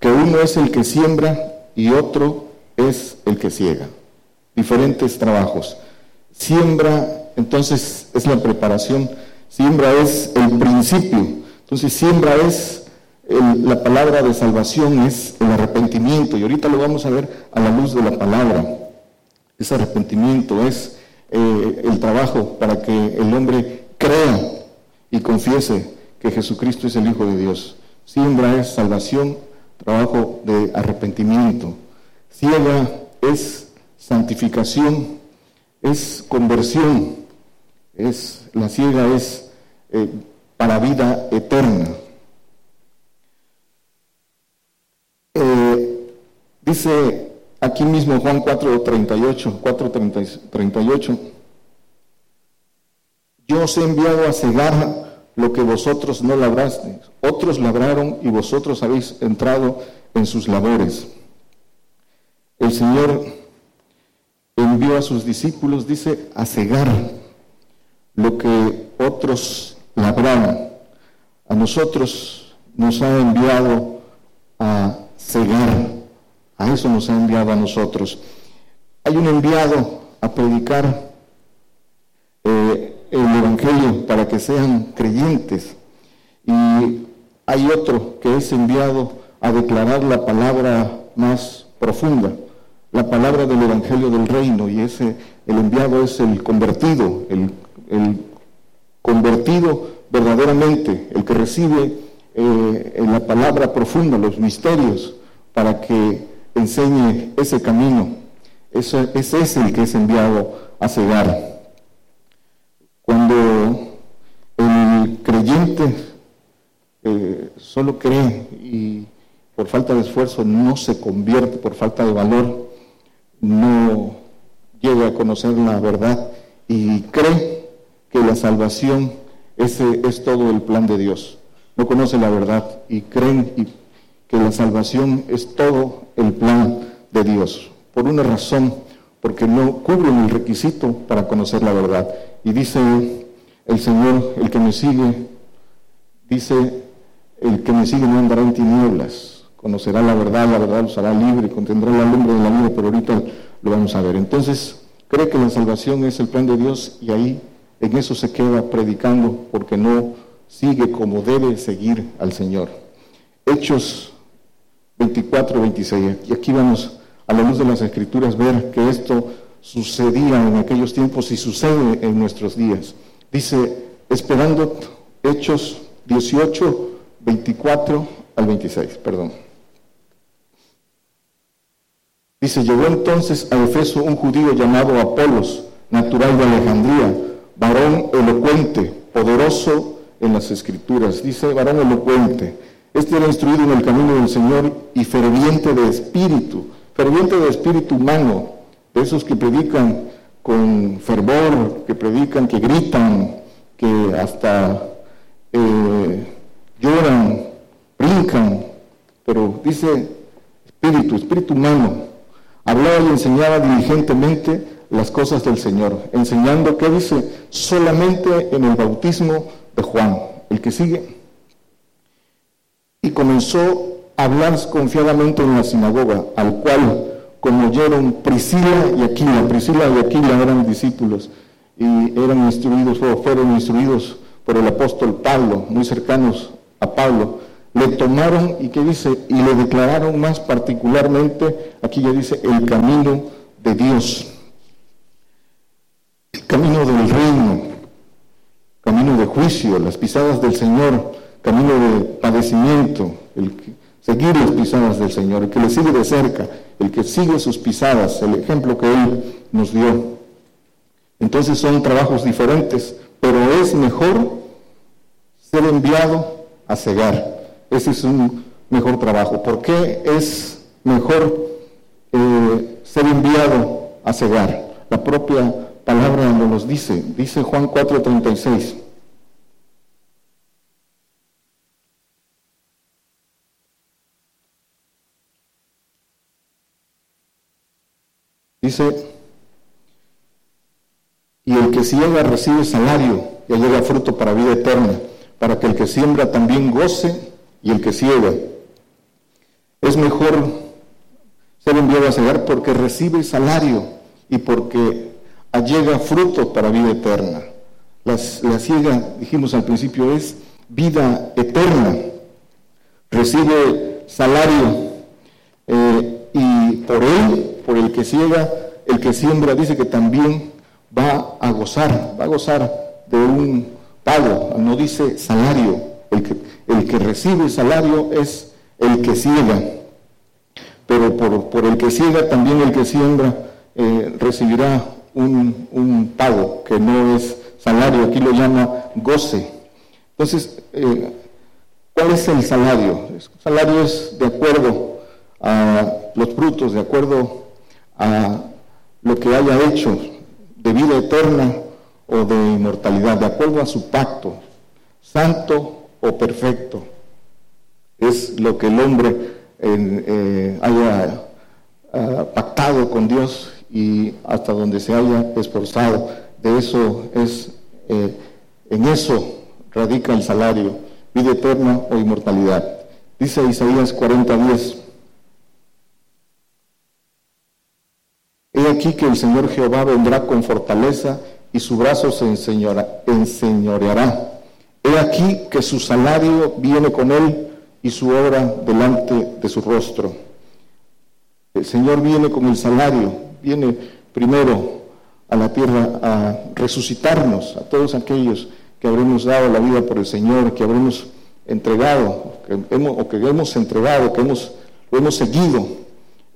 que uno es el que siembra y otro es el que ciega. Diferentes trabajos. Siembra entonces es la preparación. Siembra es el principio. Entonces siembra es la palabra de salvación, es el arrepentimiento. Y ahorita lo vamos a ver a la luz de la palabra. Ese arrepentimiento es eh, el trabajo para que el hombre crea y confiese que Jesucristo es el Hijo de Dios. Siembra es salvación, trabajo de arrepentimiento. Ciega es santificación, es conversión es, la ciega es eh, para vida eterna. Eh, dice aquí mismo Juan 4.38, 4.38, yo os he enviado a cegar lo que vosotros no labrasteis. Otros labraron y vosotros habéis entrado en sus labores. El Señor envió a sus discípulos, dice, a cegar lo que otros labraron. A nosotros nos ha enviado a cegar, a eso nos ha enviado a nosotros. Hay un enviado a predicar eh, el Evangelio para que sean creyentes y hay otro que es enviado a declarar la palabra más profunda, la palabra del Evangelio del Reino y ese, el enviado es el convertido, el, convertido verdaderamente, el que recibe eh, la palabra profunda, los misterios, para que enseñe ese camino. Ese, ese es el que es enviado a cegar. Cuando el creyente eh, solo cree y por falta de esfuerzo no se convierte, por falta de valor, no llega a conocer la verdad y cree que la salvación ese es todo el plan de Dios. No conoce la verdad y creen que la salvación es todo el plan de Dios por una razón, porque no cubren el requisito para conocer la verdad. Y dice el Señor, el que me sigue, dice, el que me sigue no andará en tinieblas, conocerá la verdad, la verdad lo hará libre, contendrá la lumbre de la vida, pero ahorita lo vamos a ver. Entonces, cree que la salvación es el plan de Dios y ahí en eso se queda predicando porque no sigue como debe seguir al Señor. Hechos 24, 26. Y aquí vamos a la luz de las escrituras ver que esto sucedía en aquellos tiempos y sucede en nuestros días. Dice, esperando Hechos 18, 24 al 26, perdón. Dice, llegó entonces a Efeso un judío llamado Apolos, natural de Alejandría, varón elocuente, poderoso en las escrituras. Dice, varón elocuente. Este era instruido en el camino del Señor y ferviente de espíritu ferviente de espíritu humano, de esos que predican con fervor, que predican, que gritan, que hasta eh, lloran, brincan, pero dice espíritu, espíritu humano. Hablaba y enseñaba diligentemente las cosas del Señor, enseñando que dice solamente en el bautismo de Juan, el que sigue. Y comenzó hablar confiadamente en la sinagoga, al cual como oyeron Priscila y Aquila. Priscila y Aquila eran discípulos y eran instruidos o fueron instruidos por el apóstol Pablo, muy cercanos a Pablo. Le tomaron y que dice, y le declararon más particularmente, aquí ya dice, el camino de Dios, el camino del reino, camino de juicio, las pisadas del Señor, camino de padecimiento, el, seguir las pisadas del Señor, el que le sigue de cerca, el que sigue sus pisadas, el ejemplo que Él nos dio. Entonces son trabajos diferentes, pero es mejor ser enviado a cegar. Ese es un mejor trabajo. ¿Por qué es mejor eh, ser enviado a cegar? La propia palabra nos lo dice. Dice Juan 4:36. Dice, y el que ciega recibe salario y llega fruto para vida eterna, para que el que siembra también goce y el que ciega. Es mejor ser enviado a cegar porque recibe salario y porque llega fruto para vida eterna. La, ciega, dijimos al principio, es vida eterna. Recibe salario eh, y por él por el que ciega, el que siembra, dice que también va a gozar, va a gozar de un pago, no dice salario. El que, el que recibe salario es el que ciega, pero por, el que ciega también el que siembra eh, recibirá un, pago que no es salario, aquí lo llama goce. Entonces, eh, ¿cuál es el salario? El salario es de acuerdo a los frutos, de acuerdo a lo que haya hecho de vida eterna o de inmortalidad, de acuerdo a su pacto, santo o perfecto. Es lo que el hombre eh, haya ah, pactado con Dios y hasta donde se haya esforzado. De eso es, eh, en eso radica el salario, vida eterna o inmortalidad. Dice Isaías 40:10. He aquí que el Señor Jehová vendrá con fortaleza y su brazo se enseñoreará. He aquí que su salario viene con él y su obra delante de su rostro. El Señor viene con el salario, viene primero a la tierra a resucitarnos, a todos aquellos que habremos dado la vida por el Señor, que habremos entregado, que hemos, o que hemos entregado, que hemos, lo hemos seguido,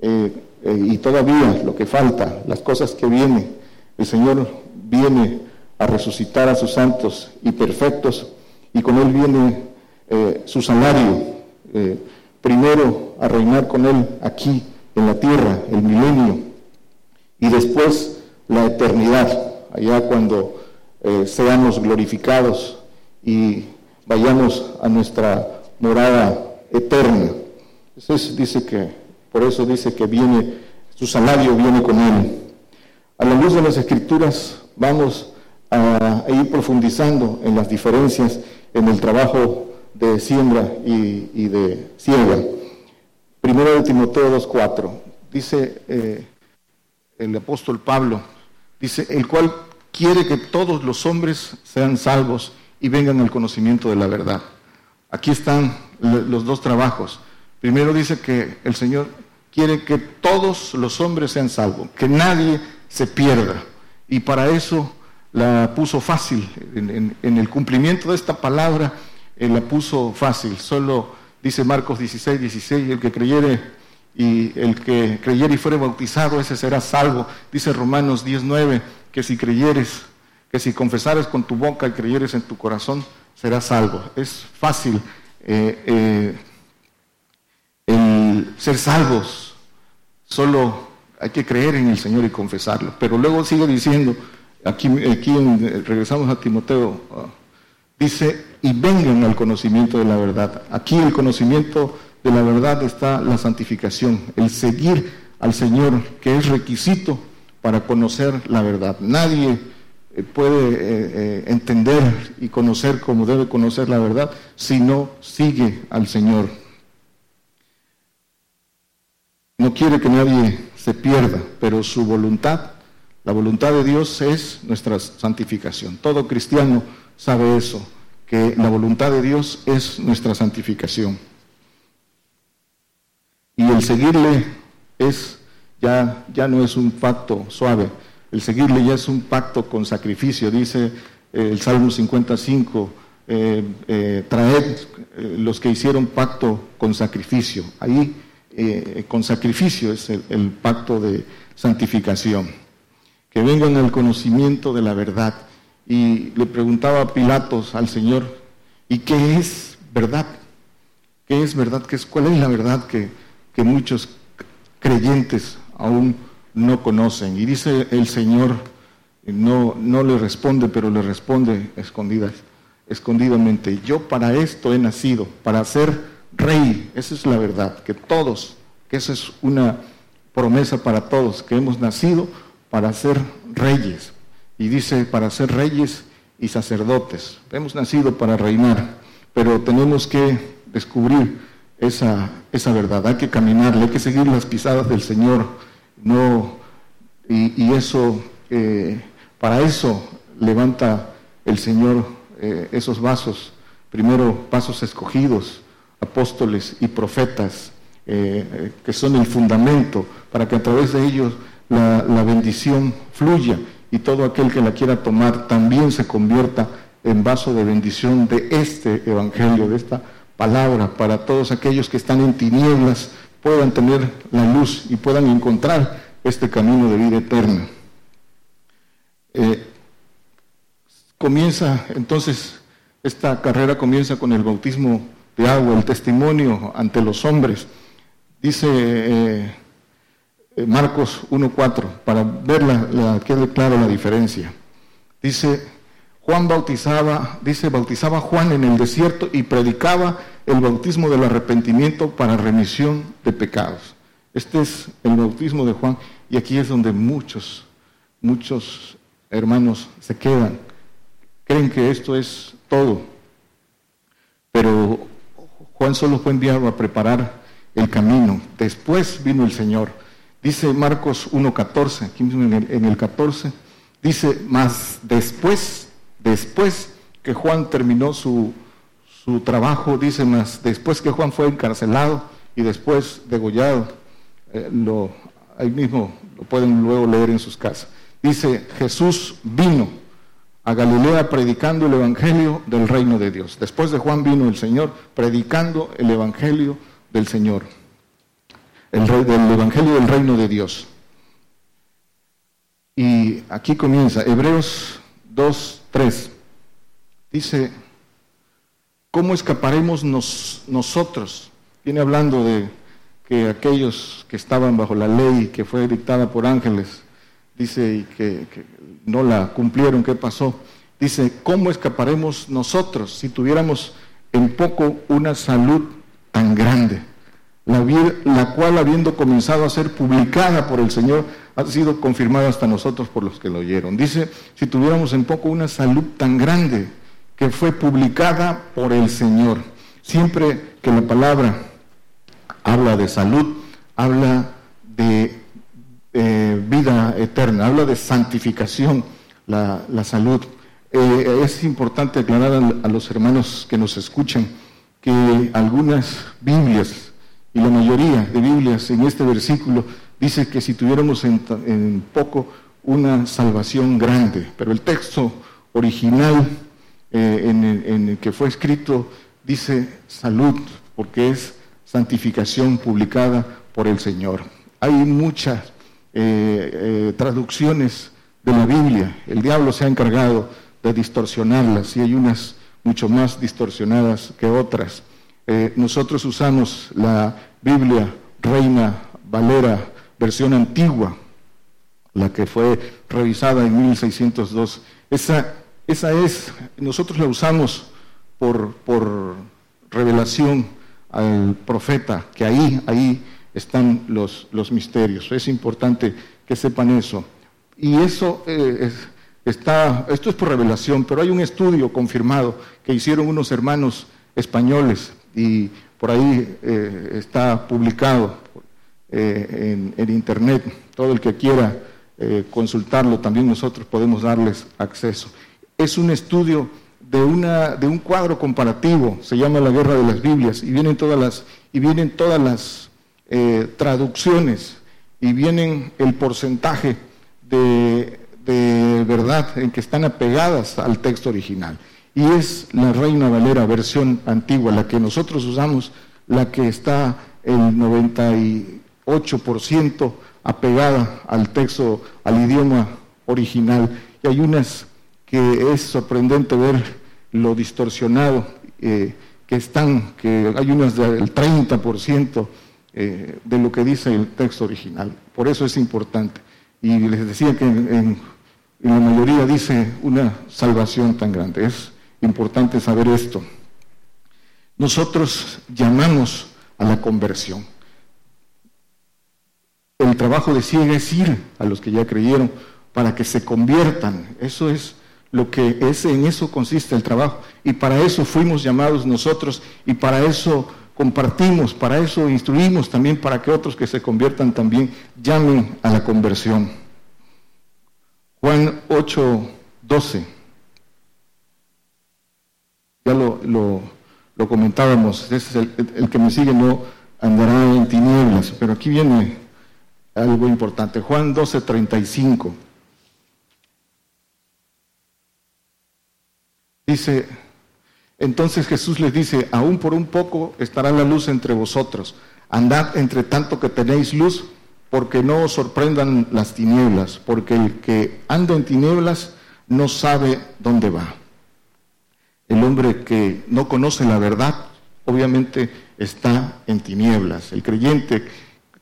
eh, eh, y todavía lo que falta, las cosas que vienen, el Señor viene a resucitar a sus santos y perfectos y con Él viene eh, su salario, primero a reinar con Él aquí en la tierra, el milenio, y después la eternidad, allá cuando eh, seamos glorificados y vayamos a nuestra morada eterna. Entonces dice que, por eso dice que viene, su salario viene con Él. A la luz de las escrituras vamos a, ir profundizando en las diferencias en el trabajo de siembra y, de siembra. Primero de Timoteo 2.4, dice eh, el apóstol Pablo, dice, el cual quiere que todos los hombres sean salvos y vengan al conocimiento de la verdad. Aquí están los dos trabajos. Primero dice que el Señor quiere que todos los hombres sean salvos, que nadie se pierda. Y para eso la puso fácil. En, el cumplimiento de esta palabra, él la puso fácil. Solo dice Marcos 16, 16, el que creyere y el que creyere y fuere bautizado, ese será salvo. Dice Romanos 19, que si creyeres, que si confesares con tu boca y creyeres en tu corazón, serás salvo. Es fácil eh, eh, el ser salvos. Solo hay que creer en el Señor y confesarlo. Pero luego sigue diciendo, aquí, aquí regresamos a Timoteo, ah, dice, y vengan al conocimiento de la verdad. Aquí el conocimiento la verdad está la santificación, el seguir al Señor, que es requisito para conocer la verdad. Nadie eh, puede eh, eh, entender y conocer como debe conocer la verdad si no sigue al Señor. No quiere que nadie se pierda, pero su voluntad, la voluntad de Dios es nuestra santificación. Todo cristiano sabe eso, que la voluntad de Dios es nuestra santificación. Y el seguirle es ya, ya no es un pacto suave, el seguirle ya es un pacto con sacrificio, dice eh, el Salmo 55, eh, eh, traed los que hicieron pacto con sacrificio. Ahí eh, con sacrificio, es el, pacto de santificación. Que vengan al conocimiento de la verdad. Y le preguntaba Pilatos al Señor, ¿y qué es verdad? ¿Qué es verdad? ¿Qué es, ¿Cuál es la verdad que, que muchos creyentes aún no conocen? Y dice el Señor, no, no le responde, pero le responde escondidas, escondidamente, yo para esto he nacido, para ser rey. Esa es la verdad, que todos, que esa es una promesa para todos, que hemos nacido para ser reyes. Y dice, para ser reyes y sacerdotes. Hemos nacido para reinar, pero tenemos que descubrir esa, esa verdad. Hay que caminar, hay que seguir las pisadas del Señor. No, y, eso, eh, para eso levanta el Señor eh, esos vasos, primero pasos escogidos, apóstoles y profetas, eh, que son el fundamento para que a través de ellos la, bendición fluya y todo aquel que la quiera tomar también se convierta en vaso de bendición de este Evangelio, de esta palabra, para todos aquellos que están en tinieblas puedan tener la luz y puedan encontrar este camino de vida eterna. Eh, comienza entonces, esta carrera comienza con el bautismo de agua, el testimonio ante los hombres. Dice eh, eh, Marcos 1.4, para ver la, quede clara la diferencia. Dice, Juan bautizaba, dice, bautizaba Juan en el desierto y predicaba el bautismo del arrepentimiento para remisión de pecados. Este es el bautismo de Juan y aquí es donde muchos, muchos hermanos se quedan. Creen que esto es todo. Pero Juan solo fue enviado a preparar el camino. Después vino el Señor. Dice Marcos 1.14, aquí mismo en el, en el 14, dice, más después, después que Juan terminó su, su trabajo, dice más, después que Juan fue encarcelado y después degollado, eh, lo, ahí mismo lo pueden luego leer en sus casas. Dice, Jesús vino a Galilea predicando el Evangelio del reino de Dios. Después de Juan vino el Señor predicando el Evangelio del Señor el del Evangelio del Reino de Dios. Y aquí comienza, Hebreos 2, 3. Dice, ¿cómo escaparemos nosotros? Viene hablando de que aquellos que estaban bajo la ley que fue dictada por ángeles, dice, y que, que no la cumplieron, ¿qué pasó? Dice, ¿cómo escaparemos nosotros si tuviéramos en poco una salud tan grande? la, cual habiendo comenzado a ser publicada por el Señor, ha sido confirmada hasta nosotros por los que lo oyeron. Dice, si tuviéramos en poco una salud tan grande que fue publicada por el Señor. Siempre que la palabra habla de salud, habla de eh, vida eterna, habla de santificación, la, salud. Eh, es importante aclarar a los hermanos que nos escuchan que algunas Biblias y la mayoría de Biblias en este versículo dice que si tuviéramos en, poco una salvación grande, pero el texto original eh, en, el, que fue escrito dice salud, porque es santificación publicada por el Señor. Hay muchas eh, eh, traducciones de la Biblia, el diablo se ha encargado de distorsionarlas y hay unas mucho más distorsionadas que otras. nosotros usamos la Biblia Reina Valera, versión antigua, la que fue revisada en 1602. Esa, esa es, nosotros la usamos por, por revelación al profeta, que ahí, ahí están los, los misterios. Es importante que sepan eso. Y eso eh, está, esto es por revelación, pero hay un estudio confirmado que hicieron unos hermanos españoles y por ahí eh, está publicado eh, en, internet. Todo el que quiera eh, consultarlo, también nosotros podemos darles acceso. Es un estudio de, una, de un cuadro comparativo, se llama La Guerra de las Biblias, y vienen todas las, y vienen todas las traducciones, y vienen el porcentaje de, de verdad en que están apegadas al texto original y es la Reina Valera versión antigua, la que nosotros usamos, la que está el 98% apegada al texto, al idioma original. Y hay unas que es sorprendente ver lo distorsionado eh, que están, que hay unas del 30% eh, de lo que dice el texto original. Por eso es importante. Y les decía que en la mayoría dice una salvación tan grande. Es Importante saber esto. Nosotros llamamos a la conversión. El trabajo de ciega es ir a los que ya creyeron para que se conviertan. Eso es lo que es, en eso consiste el trabajo. Y para eso fuimos llamados nosotros y para eso compartimos, para eso instruimos también para que otros que se conviertan también llamen a la conversión. Juan 8, 12 ya lo, comentábamos, ese es el, que me sigue no andará en tinieblas, pero aquí viene algo importante. Juan 12, 35. Dice, entonces Jesús les dice, aún por un poco estará la luz entre vosotros. Andad entre tanto que tenéis luz, porque no os sorprendan las tinieblas, porque el que anda en tinieblas no sabe dónde va. El hombre que no conoce la verdad, obviamente está en tinieblas. El creyente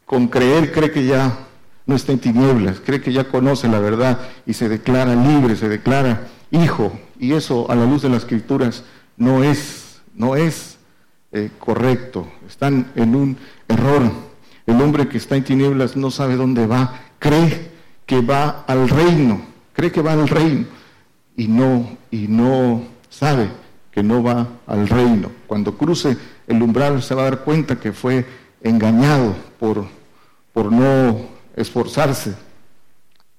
con creer cree que ya no está en tinieblas, cree que ya conoce la verdad y se declara libre, se declara hijo. Y eso a la luz de las escrituras no es, no es eh, correcto. Están en un error. El hombre que está en tinieblas no sabe dónde va, cree que va al reino, cree que va al reino y no, y no sabe que no va al reino. Cuando cruce el umbral se va a dar cuenta que fue engañado por, por no esforzarse.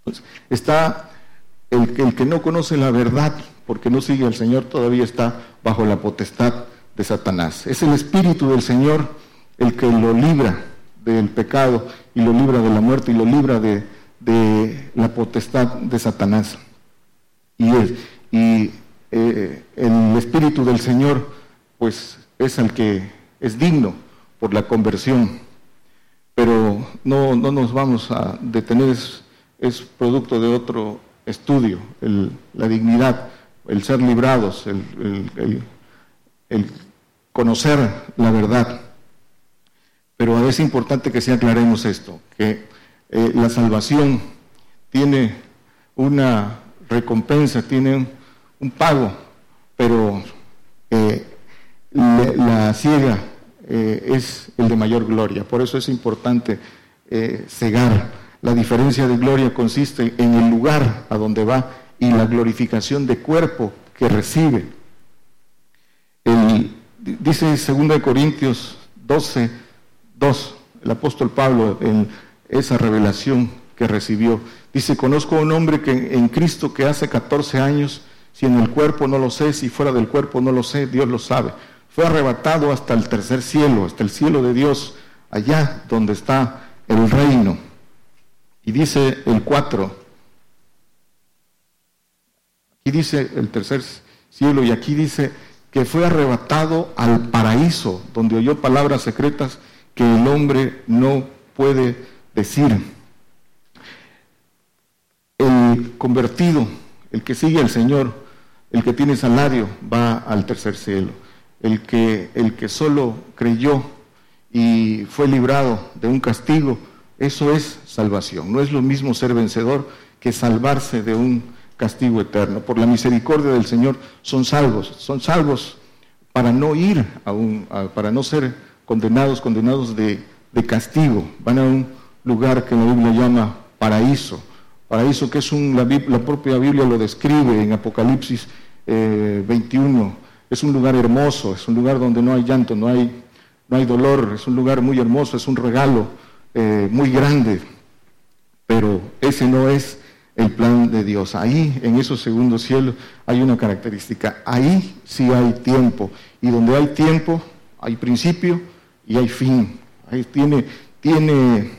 Pues, está el, el que no conoce la verdad porque no sigue al Señor todavía está bajo la potestad de Satanás. Es el Espíritu del Señor el que lo libra del pecado y lo libra de la muerte y lo libra de, la potestad de Satanás. Y, es, y eh, el Espíritu del Señor, pues es el que es digno por la conversión. Pero no, no nos vamos a detener, es, producto de otro estudio, la dignidad, el ser librados, el, el conocer la verdad. Pero es importante que sí aclaremos esto, que eh, la salvación tiene una recompensa, tiene un, pago, pero eh, la, ciega eh, es el de mayor gloria. Por eso es importante cegar. La diferencia de gloria consiste en el lugar a donde va y la glorificación de cuerpo que recibe. dice 2 Corintios 12, 2, el apóstol Pablo, en esa revelación que recibió. Dice, conozco a un hombre que en Cristo que hace 14 años, si en el cuerpo no lo sé, si fuera del cuerpo no lo sé, Dios lo sabe. Fue arrebatado hasta el tercer cielo, hasta el cielo de Dios, allá donde está el reino. Y dice el 4, aquí dice el tercer cielo y aquí dice que fue arrebatado al paraíso, donde oyó palabras secretas que el hombre no puede decir, el convertido, el que sigue al Señor, el que tiene salario, va al tercer cielo. El que, el que solo creyó y fue librado de un castigo, eso es salvación. No es lo mismo ser vencedor que salvarse de un castigo eterno. Por la misericordia del Señor son salvos, son salvos para no ir a un, para no ser condenados, condenados de, castigo. Van a un lugar que la Biblia llama paraíso. Paraíso que es un, la, propia Biblia lo describe en Apocalipsis 21. Es un lugar hermoso, es un lugar donde no hay llanto, no hay, no hay dolor, es un lugar muy hermoso, es un regalo eh, muy grande. Pero ese no es el plan de Dios. Ahí, en esos segundos cielos, hay una característica. Ahí sí hay tiempo. Y donde hay tiempo, hay principio y hay fin. Ahí tiene, tiene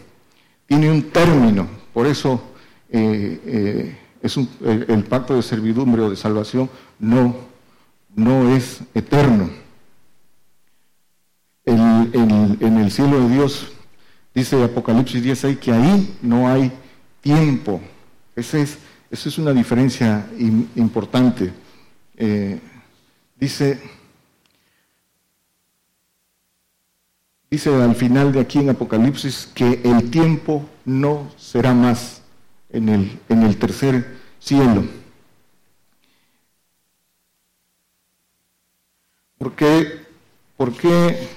tiene un término, por eso eh, eh, es el, pacto de servidumbre o de salvación no, no es eterno. en el cielo de Dios, dice Apocalipsis 16, que ahí no hay tiempo. Esa es, esa es una diferencia importante. Eh, dice Dice al final de aquí en Apocalipsis que el tiempo no será más en el, en el tercer cielo. ¿Por qué, ¿Por qué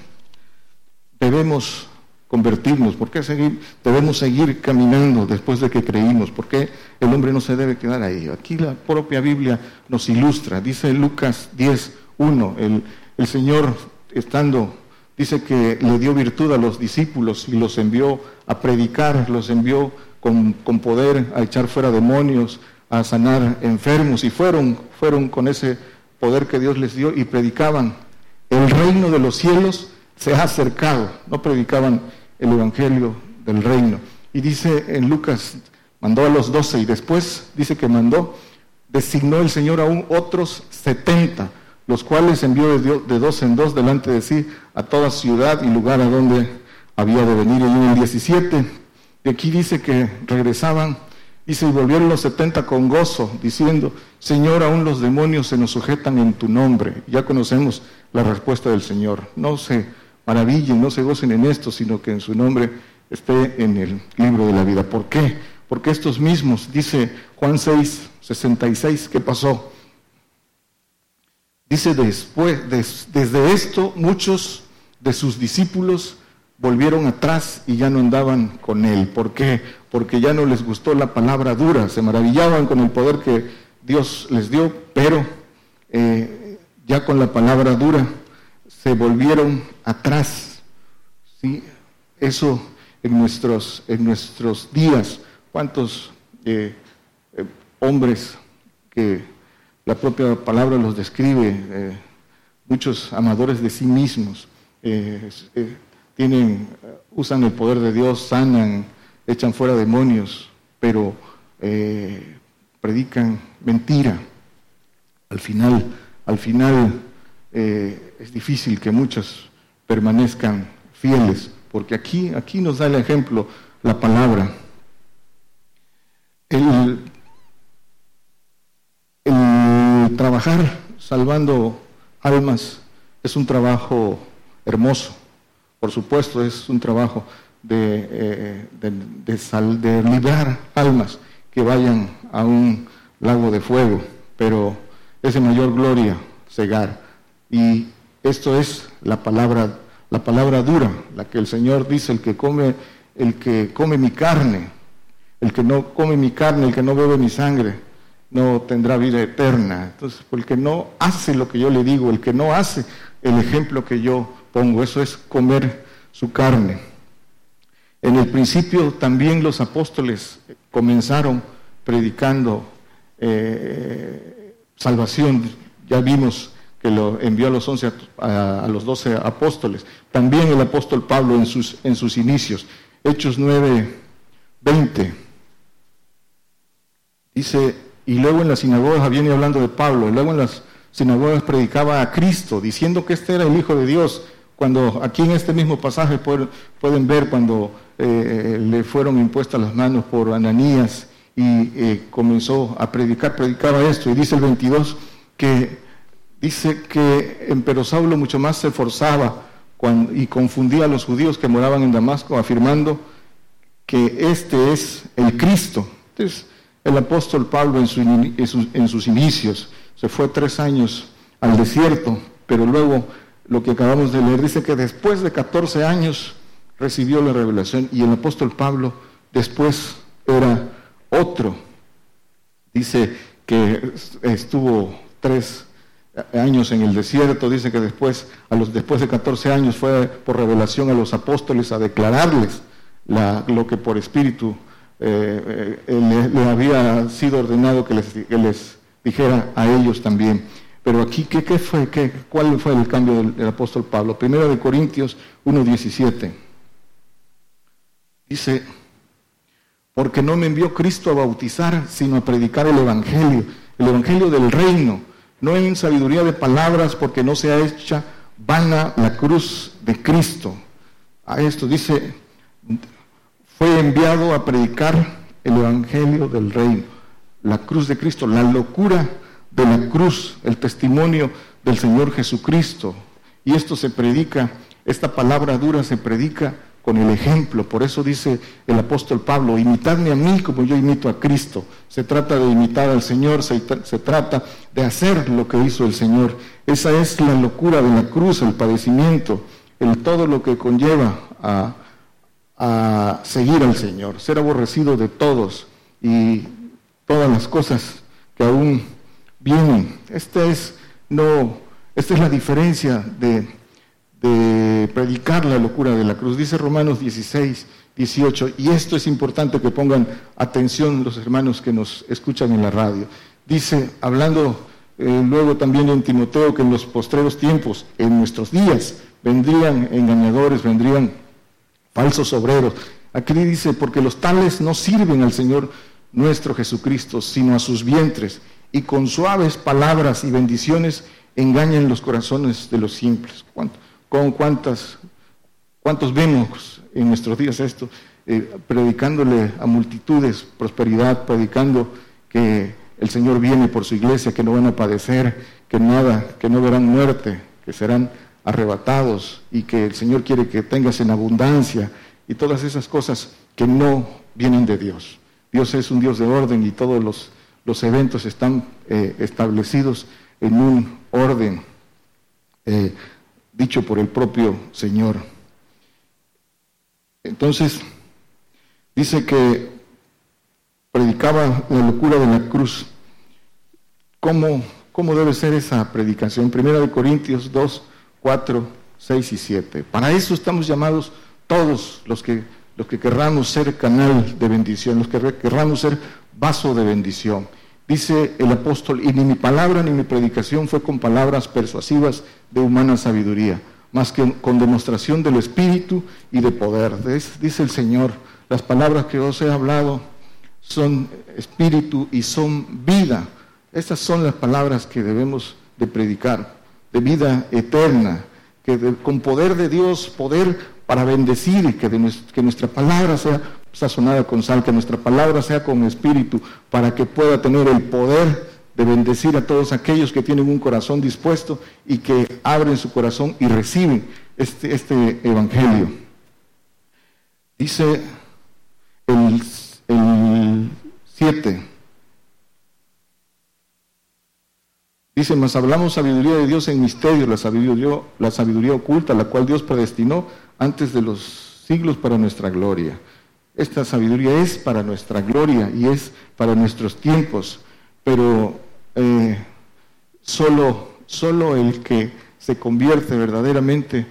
debemos convertirnos? ¿Por qué seguir, debemos seguir caminando después de que creímos? ¿Por qué el hombre no se debe quedar ahí? Aquí la propia Biblia nos ilustra. Dice Lucas 10, 1, el, el Señor estando Dice que le dio virtud a los discípulos y los envió a predicar, los envió con, poder a echar fuera demonios, a sanar enfermos y fueron, fueron con ese poder que Dios les dio y predicaban. El reino de los cielos se ha acercado, no predicaban el evangelio del reino. Y dice en Lucas, mandó a los doce y después dice que mandó, designó el Señor aún otros setenta los cuales envió de dos en dos delante de sí a toda ciudad y lugar a donde había de venir. Y en el 17, de aquí dice que regresaban, y volvieron los setenta con gozo, diciendo, Señor, aún los demonios se nos sujetan en tu nombre. Ya conocemos la respuesta del Señor. No se maravillen, no se gocen en esto, sino que en su nombre esté en el libro de la vida. ¿Por qué? Porque estos mismos, dice Juan 6, 66, ¿qué pasó? Dice después, desde esto muchos de sus discípulos volvieron atrás y ya no andaban con él. ¿Por qué? Porque ya no les gustó la palabra dura, se maravillaban con el poder que Dios les dio, pero eh, ya con la palabra dura se volvieron atrás. ¿sí? Eso en nuestros, en nuestros días. ¿Cuántos eh, eh, hombres que la propia palabra los describe, muchos amadores de sí mismos, tienen, usan el poder de Dios, sanan, echan fuera demonios, pero eh, predican mentira. Al final, al final eh, es difícil que muchos permanezcan fieles, porque aquí, aquí nos da el ejemplo la palabra. El trabajar salvando almas es un trabajo hermoso por supuesto, es un trabajo de, eh, de, librar almas que vayan a un lago de fuego, pero es de mayor gloria cegar. Y esto es la palabra, la palabra dura, la que el Señor dice, el que come, el que come mi carne, el que no come mi carne, el que no bebe mi sangre, no tendrá vida eterna. Entonces, el que no hace lo que yo le digo, el que no hace el ejemplo que yo pongo, eso es comer su carne. En el principio también los apóstoles comenzaron predicando eh, salvación. Ya vimos que lo envió a los once a, los doce apóstoles. También el apóstol Pablo en sus, en sus inicios. Hechos 9, 20. Dice, y luego en las sinagogas, viene hablando de Pablo, y luego en las sinagogas predicaba a Cristo, diciendo que este era el Hijo de Dios. Cuando aquí en este mismo pasaje pueden, ver cuando eh, le fueron impuestas las manos por Ananías y eh, comenzó a predicar, predicaba esto, y dice el 22 que dice que pero Saulo mucho más se esforzaba y confundía a los judíos que moraban en Damasco, afirmando que este es el Cristo. Entonces, el apóstol Pablo en, en sus inicios se fue tres años al desierto, pero luego lo que acabamos de leer, dice que después de 14 años recibió la revelación y el apóstol Pablo después era otro. Dice que estuvo tres años en el desierto, dice que después, a los, después de 14 años fue por revelación a los apóstoles a declararles lo que por espíritu eh, eh, le, había sido ordenado que les dijera a ellos también. Pero aquí, ¿qué, qué fue? Qué, ¿Cuál fue el cambio del, apóstol Pablo? Primero de Corintios 1.17. Dice, porque no me envió Cristo a bautizar, sino a predicar el Evangelio, el Evangelio del reino, no en sabiduría de palabras, porque no se ha hecha vana la cruz de Cristo. A esto dice, fue enviado a predicar el Evangelio del reino, la cruz de Cristo, la locura de la cruz, el testimonio del Señor Jesucristo. Y esto se predica, esta palabra dura se predica con el ejemplo. Por eso dice el apóstol Pablo, imitadme a mí como yo imito a Cristo. Se trata de imitar al Señor, se, trata de hacer lo que hizo el Señor. Esa es la locura de la cruz, el padecimiento, el todo lo que conlleva a, a seguir al Señor, ser aborrecido de todos y todas las cosas que aún Bien, esta es, no, esta es la diferencia de, predicar la locura de la cruz. Dice Romanos 16, 18, y esto es importante que pongan atención los hermanos que nos escuchan en la radio. Dice, hablando eh, luego también en Timoteo, que en los postreros tiempos, en nuestros días, vendrían engañadores, vendrían falsos obreros. Aquí dice, porque los tales no sirven al Señor nuestro Jesucristo, sino a sus vientres y con suaves palabras y bendiciones engañan los corazones de los simples. ¿Con cuántas, cuántos vemos en nuestros días esto? Eh, predicándole a multitudes prosperidad, predicando que el Señor viene por su iglesia, que no van a padecer, que nada, que no verán muerte, que serán arrebatados y que el Señor quiere que tengas en abundancia, y todas esas cosas que no vienen de Dios. Dios es un Dios de orden y todos los, los eventos están eh, establecidos en un orden eh, dicho por el propio Señor. Entonces, dice que predicaba la locura de la cruz. ¿Cómo, cómo debe ser esa predicación? Primera de Corintios 2, 4, 6 y 7. Para eso estamos llamados todos los que, los que querramos ser canal de bendición, los que querramos ser vaso de bendición. Dice el apóstol, y ni mi palabra ni mi predicación fue con palabras persuasivas de humana sabiduría, más que con demostración del Espíritu y de poder. Dice el Señor, las palabras que os he hablado son espíritu y son vida. Estas son las palabras que debemos de predicar, de vida eterna, que con poder de Dios, poder para bendecir que, que nuestra palabra sea sazonada con sal, que nuestra palabra sea con espíritu, para que pueda tener el poder de bendecir a todos aquellos que tienen un corazón dispuesto y que abren su corazón y reciben este, este evangelio. Dice el 7. Dice, mas hablamos sabiduría de Dios en misterio, la sabiduría, la sabiduría oculta, la cual Dios predestinó antes de los siglos para nuestra gloria. Esta sabiduría es para nuestra gloria y es para nuestros tiempos, pero eh, solo, solo el que se convierte verdaderamente,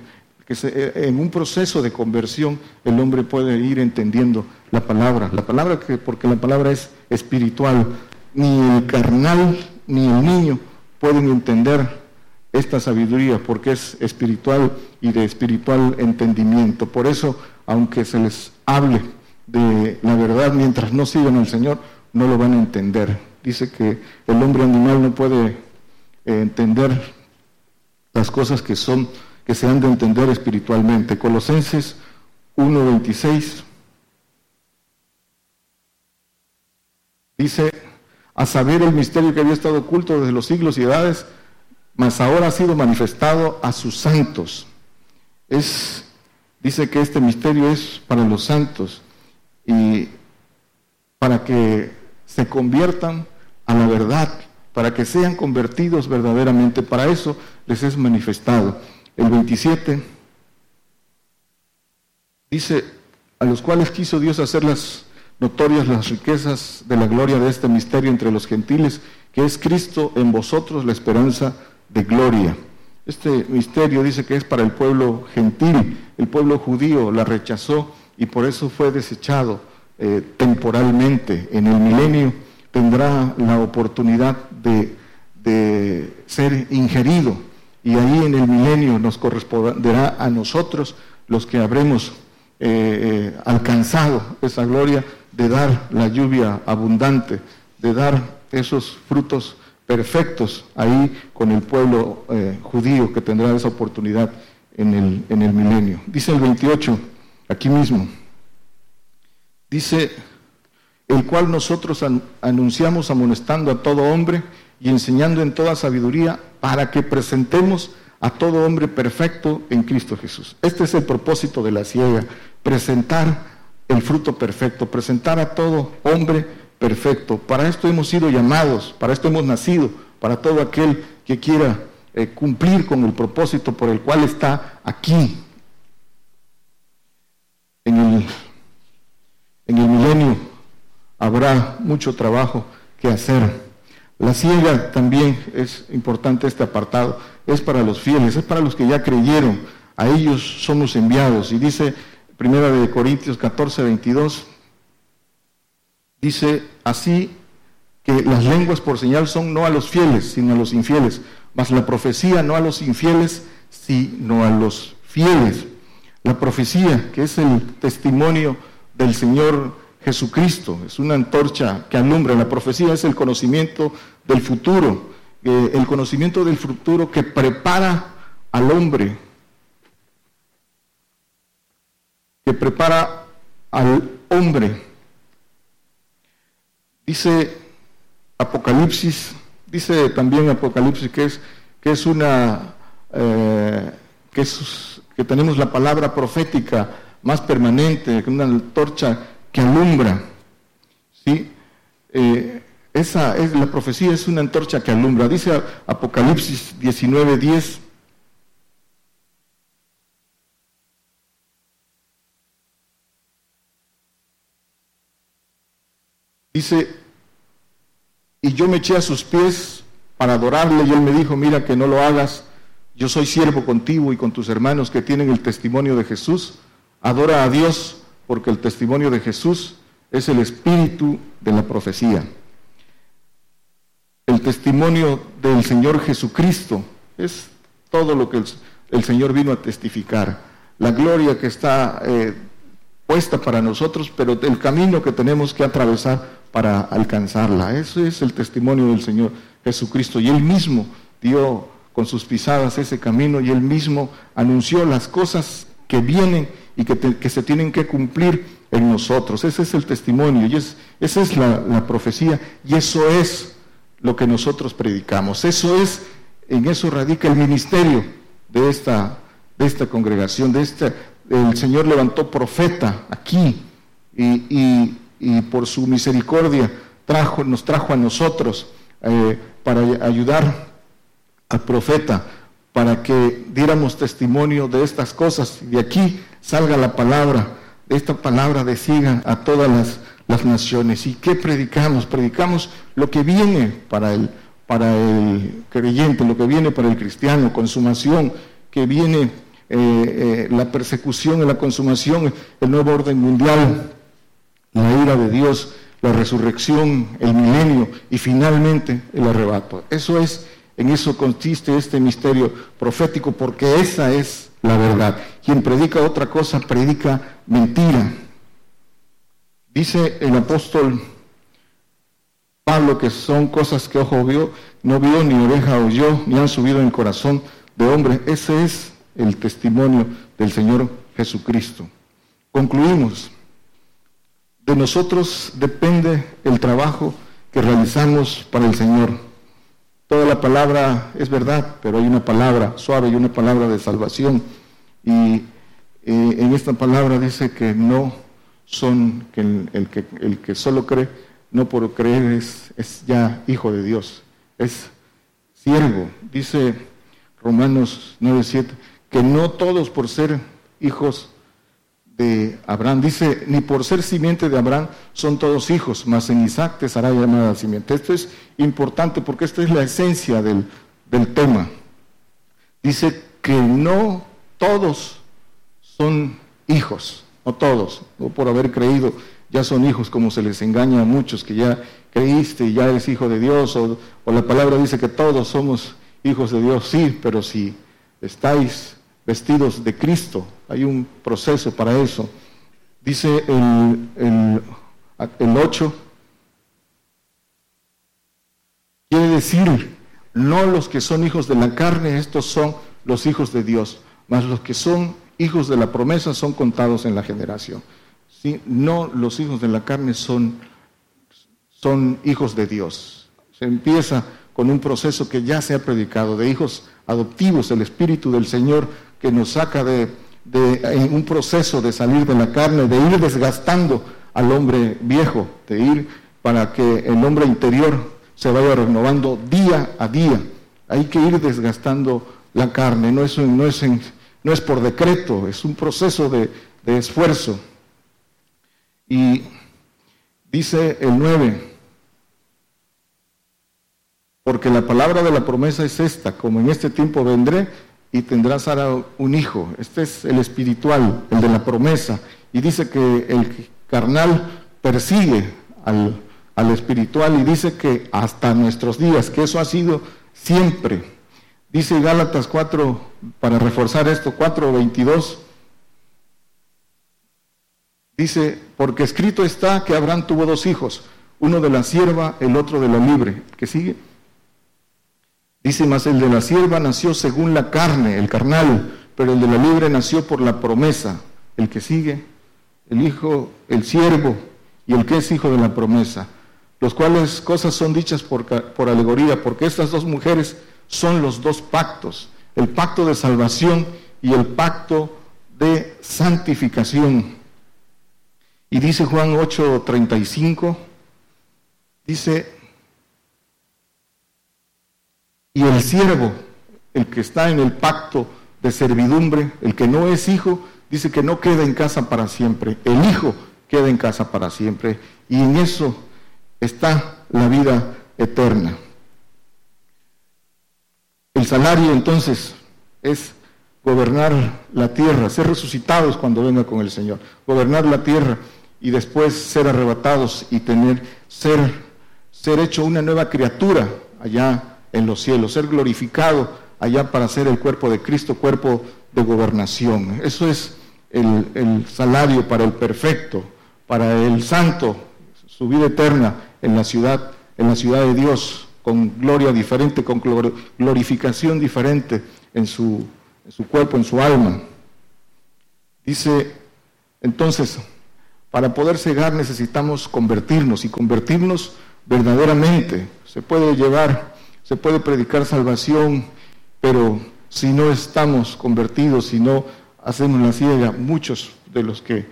que eh, en un proceso de conversión, el hombre puede ir entendiendo la palabra. La palabra que, porque la palabra es espiritual, ni el carnal ni el niño pueden entender esta sabiduría porque es espiritual y de espiritual entendimiento. Por eso, aunque se les hable de la verdad mientras no sigan al Señor, no lo van a entender. Dice que el hombre animal no puede eh, entender las cosas que son que se han de entender espiritualmente. Colosenses 1:26 dice a saber el misterio que había estado oculto desde los siglos y edades, mas ahora ha sido manifestado a sus santos. Es, dice que este misterio es para los santos y para que se conviertan a la verdad, para que sean convertidos verdaderamente. Para eso les es manifestado. El 27 dice, a los cuales quiso Dios hacerlas notorias las riquezas de la gloria de este misterio entre los gentiles, que es Cristo en vosotros la esperanza de gloria. Este misterio dice que es para el pueblo gentil, el pueblo judío la rechazó y por eso fue desechado eh, temporalmente. En el milenio tendrá la oportunidad de, ser ingerido y ahí en el milenio nos corresponderá a nosotros los que habremos eh, eh, alcanzado esa gloria de dar la lluvia abundante, de dar esos frutos perfectos ahí con el pueblo judío que tendrá esa oportunidad en el, en el milenio. Dice el 28, aquí mismo, dice, el cual nosotros anunciamos amonestando a todo hombre y enseñando en toda sabiduría para que presentemos a todo hombre perfecto en Cristo Jesús. Este es el propósito de la ciega, presentar el fruto perfecto, presentar a todo hombre perfecto. Para esto hemos sido llamados, para esto hemos nacido, para todo aquel que quiera eh, cumplir con el propósito por el cual está aquí. En el, en el milenio habrá mucho trabajo que hacer. La ciega también es importante este apartado, es para los fieles, es para los que ya creyeron, a ellos somos enviados. Y dice Primera de Corintios 14, 22, dice así que las lenguas por señal son no a los fieles, sino a los infieles, mas la profecía no a los infieles, sino a los fieles. La profecía, que es el testimonio del Señor Jesucristo, es una antorcha que alumbra. La profecía es el conocimiento del futuro, eh, el conocimiento del futuro que prepara al hombre que prepara al hombre. Dice Apocalipsis, dice también Apocalipsis que es, que es una, eh, que, que tenemos la palabra profética más permanente, una antorcha que alumbra. ¿sí? Eh, esa es la profecía, es una antorcha que alumbra. Dice Apocalipsis 19:10. Dice, y yo me eché a sus pies para adorarle y él me dijo, mira que no lo hagas, yo soy siervo contigo y con tus hermanos que tienen el testimonio de Jesús, adora a Dios porque el testimonio de Jesús es el espíritu de la profecía. El testimonio del Señor Jesucristo es todo lo que el, Señor vino a testificar. La gloria que está eh, puesta para nosotros, pero el camino que tenemos que atravesar para alcanzarla. Eso es el testimonio del Señor Jesucristo. Y Él mismo dio con sus pisadas ese camino y Él mismo anunció las cosas que vienen y que, se tienen que cumplir en nosotros. Ese es el testimonio y es, esa es la, profecía y eso es lo que nosotros predicamos. Eso es, en eso radica el ministerio de esta, de esta congregación, de este, el Señor levantó profeta aquí y, por su misericordia trajo, nos trajo a nosotros eh, para ayudar al profeta para que diéramos testimonio de estas cosas y de aquí salga la palabra, esta palabra de siga a todas las, naciones. ¿Y qué predicamos? Predicamos lo que viene para el, para el creyente, lo que viene para el cristiano, consumación, que viene eh, eh, la persecución, la consumación, el nuevo orden mundial, la ira de Dios, la resurrección, el milenio y finalmente el arrebato. Eso es en eso consiste este misterio profético, porque esa es la verdad. Quien predica otra cosa, predica mentira. Dice el apóstol Pablo que son cosas que ojo vio, no vio, ni oreja oyó, ni han subido en corazón de hombre. Ese es el testimonio del Señor Jesucristo. Concluimos. De nosotros depende el trabajo que realizamos para el Señor. Toda la palabra es verdad, pero hay una palabra suave y una palabra de salvación. Y eh, en esta palabra dice que no son, que el, que el que solo cree, no por creer es, es ya hijo de Dios, es siervo. Dice Romanos 9:7, que no todos por ser hijos de Abraham. Dice, ni por ser simiente de Abraham son todos hijos, mas en Isaac te será llamada simiente. Esto es importante porque esta es la esencia del, del tema. Dice que no todos son hijos, no todos, no por haber creído ya son hijos, como se les engaña a muchos que ya creíste y ya eres hijo de Dios, o, o la palabra dice que todos somos hijos de Dios, sí, pero si estáis vestidos de Cristo. Hay un proceso para eso. Dice el, el, el 8, quiere decir, no los que son hijos de la carne, estos son los hijos de Dios, mas los que son hijos de la promesa son contados en la generación. ¿Sí? No los hijos de la carne son, son hijos de Dios. Se empieza con un proceso que ya se ha predicado, de hijos adoptivos, el Espíritu del Señor que nos saca de, un proceso de salir de la carne, de ir desgastando al hombre viejo, de ir para que el hombre interior se vaya renovando día a día. Hay que ir desgastando la carne, no es, por decreto, es un proceso de, de esfuerzo. Y dice el 9, porque la palabra de la promesa es esta, como en este tiempo vendré, y tendrás ahora un hijo. Este es el espiritual, el de la promesa. Y dice que el carnal persigue al, espiritual y dice que hasta nuestros días, que eso ha sido siempre. Dice Gálatas 4, para reforzar esto, 4.22, dice, porque escrito está que Abraham tuvo dos hijos, uno de la sierva, el otro de la libre. que sigue? Dice más, el de la sierva nació según la carne, el carnal, pero el de la libre nació por la promesa. El que sigue, el hijo, el siervo y el que es hijo de la promesa. Los cuales cosas son dichas por, por alegoría, porque estas dos mujeres son los dos pactos, el pacto de salvación y el pacto de santificación. Y dice Juan 8:35, dice, y el siervo, el que está en el pacto de servidumbre, el que no es hijo, dice que no queda en casa para siempre. El hijo queda en casa para siempre. Y en eso está la vida eterna. El salario entonces es gobernar la tierra, ser resucitados cuando venga con el Señor, gobernar la tierra y después ser arrebatados y tener ser ser hecho una nueva criatura allá en los cielos, ser glorificado allá para ser el cuerpo de Cristo, cuerpo de gobernación. Eso es el, salario para el perfecto, para el santo, su vida eterna en la ciudad, en la ciudad de Dios, con gloria diferente, con glorificación diferente en su cuerpo, en su alma. Dice, entonces, para poder cegar necesitamos convertirnos y convertirnos verdaderamente. Se puede llevar, se puede predicar salvación, pero si no estamos convertidos, si no hacemos la ciega, muchos de los que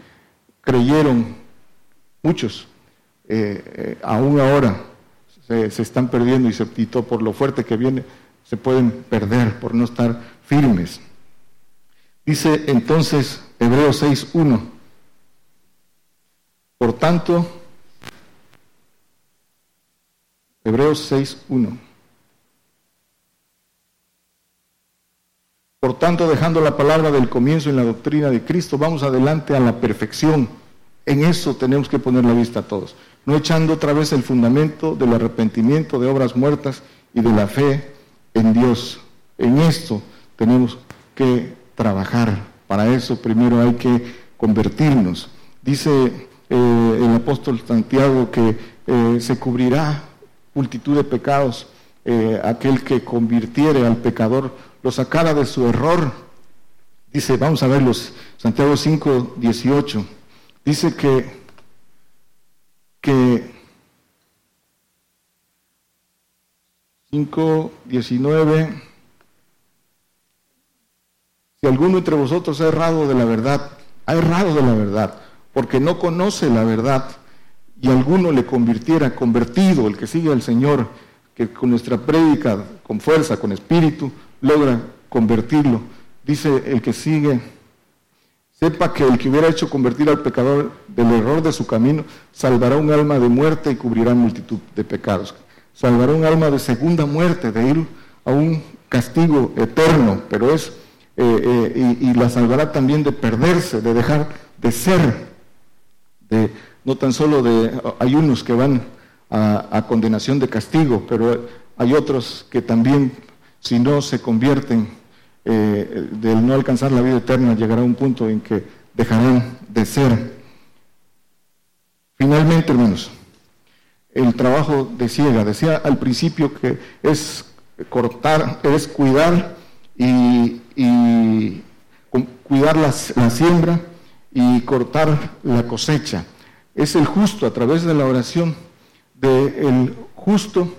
creyeron, muchos, eh, eh, aún ahora se, están perdiendo y, se, y por lo fuerte que viene, se pueden perder por no estar firmes. Dice entonces Hebreos 6.1, por tanto, Hebreos 6.1. Por tanto, dejando la palabra del comienzo en la doctrina de Cristo, vamos adelante a la perfección. En eso tenemos que poner la vista a todos. No echando otra vez el fundamento del arrepentimiento de obras muertas y de la fe en Dios. En esto tenemos que trabajar. Para eso primero hay que convertirnos. Dice eh, el apóstol Santiago que eh, se cubrirá multitud de pecados, eh, aquel que convirtiere al pecador, lo sacara de su error. Dice, vamos a verlos, Santiago 5, 18. Dice que, que 5, 19. Si alguno entre vosotros ha errado de la verdad, ha errado de la verdad, porque no conoce la verdad, y alguno le convirtiera, convertido, el que sigue al Señor, que con nuestra prédica, con fuerza, con espíritu, logra convertirlo. Dice el que sigue, sepa que el que hubiera hecho convertir al pecador del error de su camino, salvará un alma de muerte y cubrirá multitud de pecados. Salvará un alma de segunda muerte, de ir a un castigo eterno, pero es, eh, eh, y, y la salvará también de perderse, de dejar de ser, de no tan solo de, hay unos que van a, condenación de castigo, pero hay otros que también, si no se convierten eh, del no alcanzar la vida eterna, llegará un punto en que dejarán de ser. Finalmente, hermanos, el trabajo de ciega, decía al principio que es cortar, es cuidar y, cuidar la siembra y cortar la cosecha. Es el justo a través de la oración del justo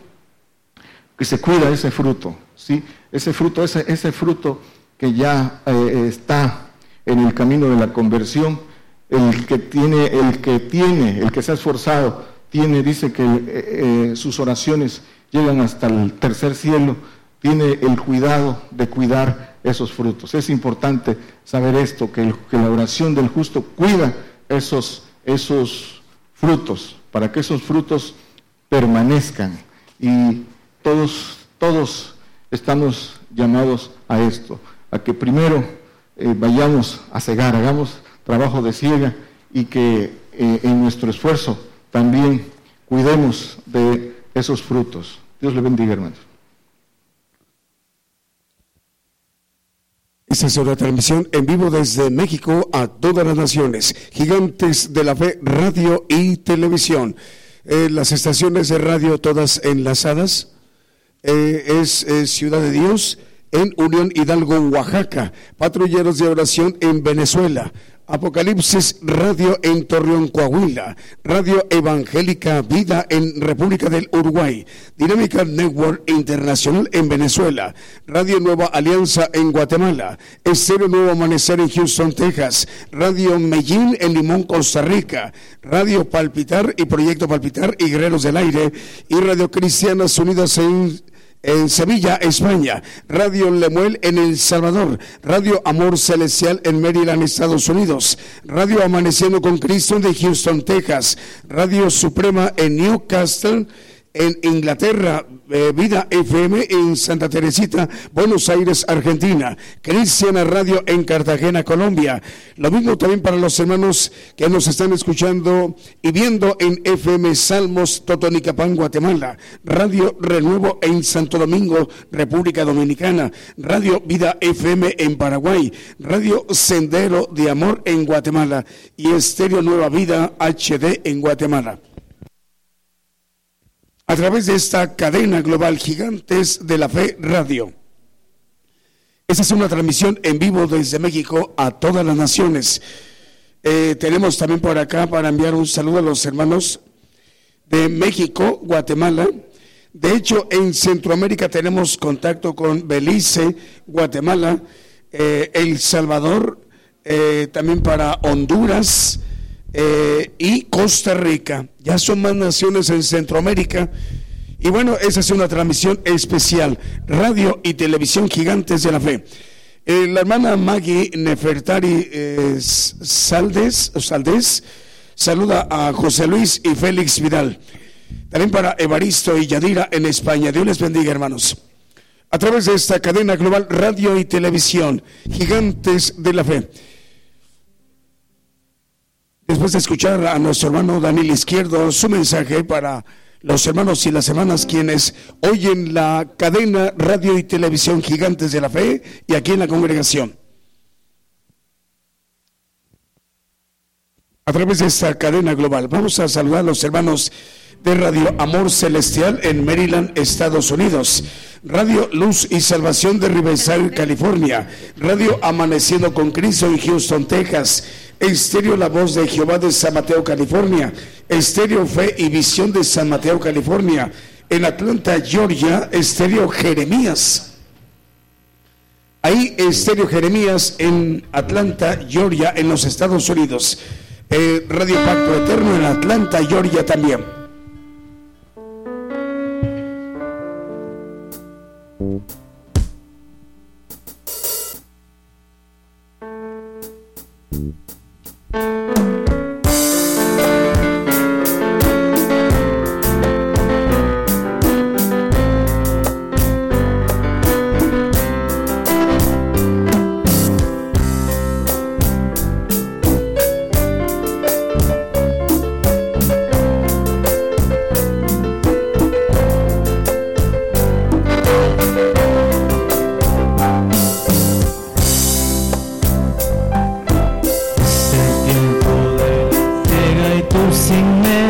que se cuida ese fruto, ¿sí? Ese fruto, ese, ese fruto que ya eh, está en el camino de la conversión, el que tiene, el que tiene, el que se ha esforzado, tiene, dice que eh, eh, sus oraciones llegan hasta el tercer cielo, tiene el cuidado de cuidar esos frutos. Es importante saber esto, que, que la oración del justo cuida esos esos frutos, para que esos frutos permanezcan. Y todos, todos estamos llamados a esto, a que primero eh, vayamos a cegar, hagamos trabajo de ciega y que eh, en nuestro esfuerzo también cuidemos de esos frutos. Dios le bendiga, hermanos. Esta es una transmisión en vivo desde México a todas las naciones. Gigantes de la Fe, radio y televisión. Eh, las estaciones de radio todas enlazadas. Eh, es, Ciudad de Dios en Unión Hidalgo, Oaxaca. Patrulleros de oración en Venezuela. Apocalipsis Radio en Torreón, Coahuila. Radio Evangélica Vida en República del Uruguay. Dinámica Network Internacional en Venezuela. Radio Nueva Alianza en Guatemala. Estero Nuevo Amanecer en Houston, Texas. Radio Medellín en Limón, Costa Rica. Radio Palpitar y Proyecto Palpitar y Guerreros del Aire. Y Radio Cristianas Unidas en en Sevilla, España, Radio Lemuel en El Salvador, Radio Amor Celestial en Maryland, Estados Unidos, Radio Amaneciendo con Cristo de Houston, Texas, Radio Suprema en Newcastle, en Inglaterra, eh, Vida FM en Santa Teresita, Buenos Aires, Argentina, Cristiana Radio en Cartagena, Colombia. Lo mismo también para los hermanos que nos están escuchando y viendo en FM Salmos Totonicapán, Guatemala, Radio Renuevo en Santo Domingo, República Dominicana, Radio Vida FM en Paraguay, Radio Sendero de Amor en Guatemala. Y Estéreo Nueva Vida HD en Guatemala a través de esta cadena global Gigantes de la Fe Radio. Esta es una transmisión en vivo desde México a todas las naciones. Eh, tenemos también por acá para enviar un saludo a los hermanos de México, Guatemala. De hecho, en Centroamérica tenemos contacto con Belice, Guatemala, eh, El Salvador, eh, también para Honduras, y Costa Rica. Ya son más naciones en Centroamérica. Y bueno, esa es una transmisión especial, radio y televisión gigantes de la fe. Eh, la hermana Maggie Nefertari eh, Saldes, Saldes saluda a José Luis y Félix Vidal. También para Evaristo y Yadira en España. Dios les bendiga, hermanos. A través de esta cadena global radio y televisión, gigantes de la fe. Después de escuchar a nuestro hermano Daniel Izquierdo, su mensaje para los hermanos y las hermanas quienes oyen la cadena radio y televisión Gigantes de la Fe y aquí en la congregación. A través de esta cadena global, vamos a saludar a los hermanos de Radio Amor Celestial en Maryland, Estados Unidos. Radio Luz y Salvación de Riverside, California. Radio Amaneciendo con Cristo en Houston, Texas. Estéreo La Voz de Jehová de San Mateo, California. Estéreo Fe y Visión de San Mateo, California. En Atlanta, Georgia, Estéreo Jeremías. Ahí Estéreo Jeremías en Atlanta, Georgia, en los Estados Unidos. Eh, Radio Pacto Eterno en Atlanta, Georgia también. Las gavillas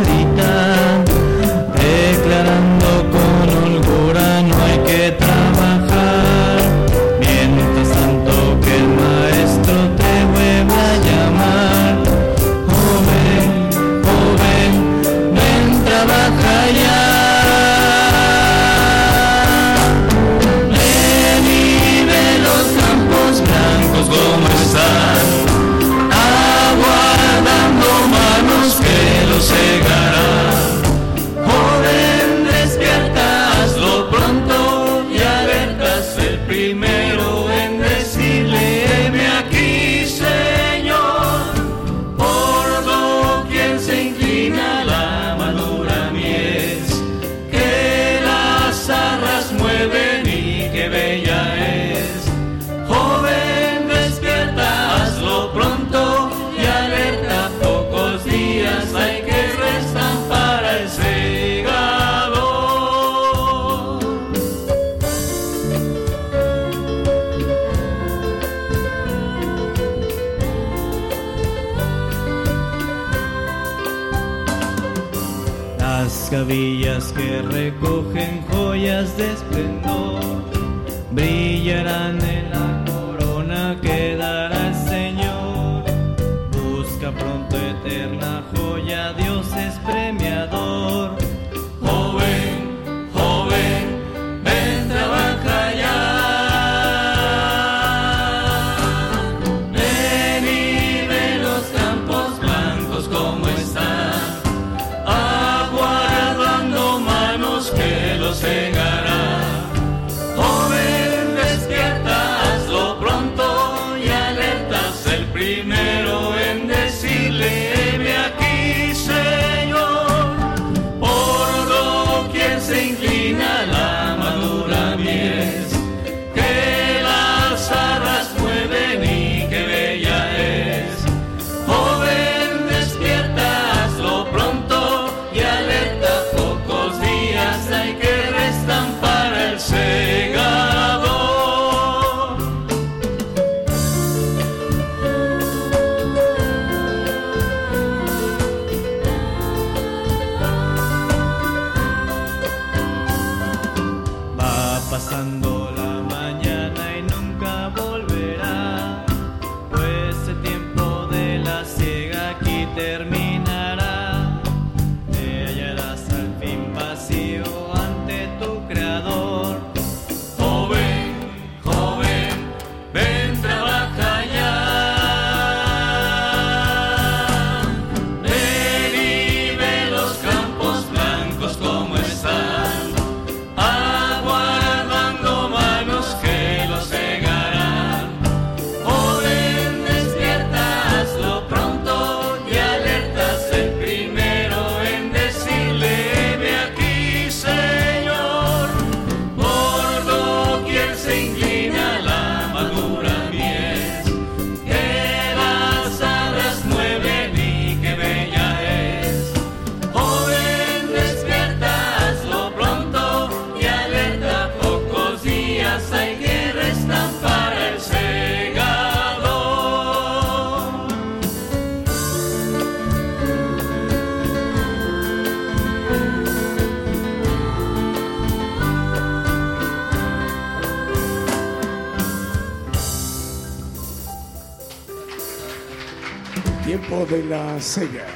Tiempo de la cega.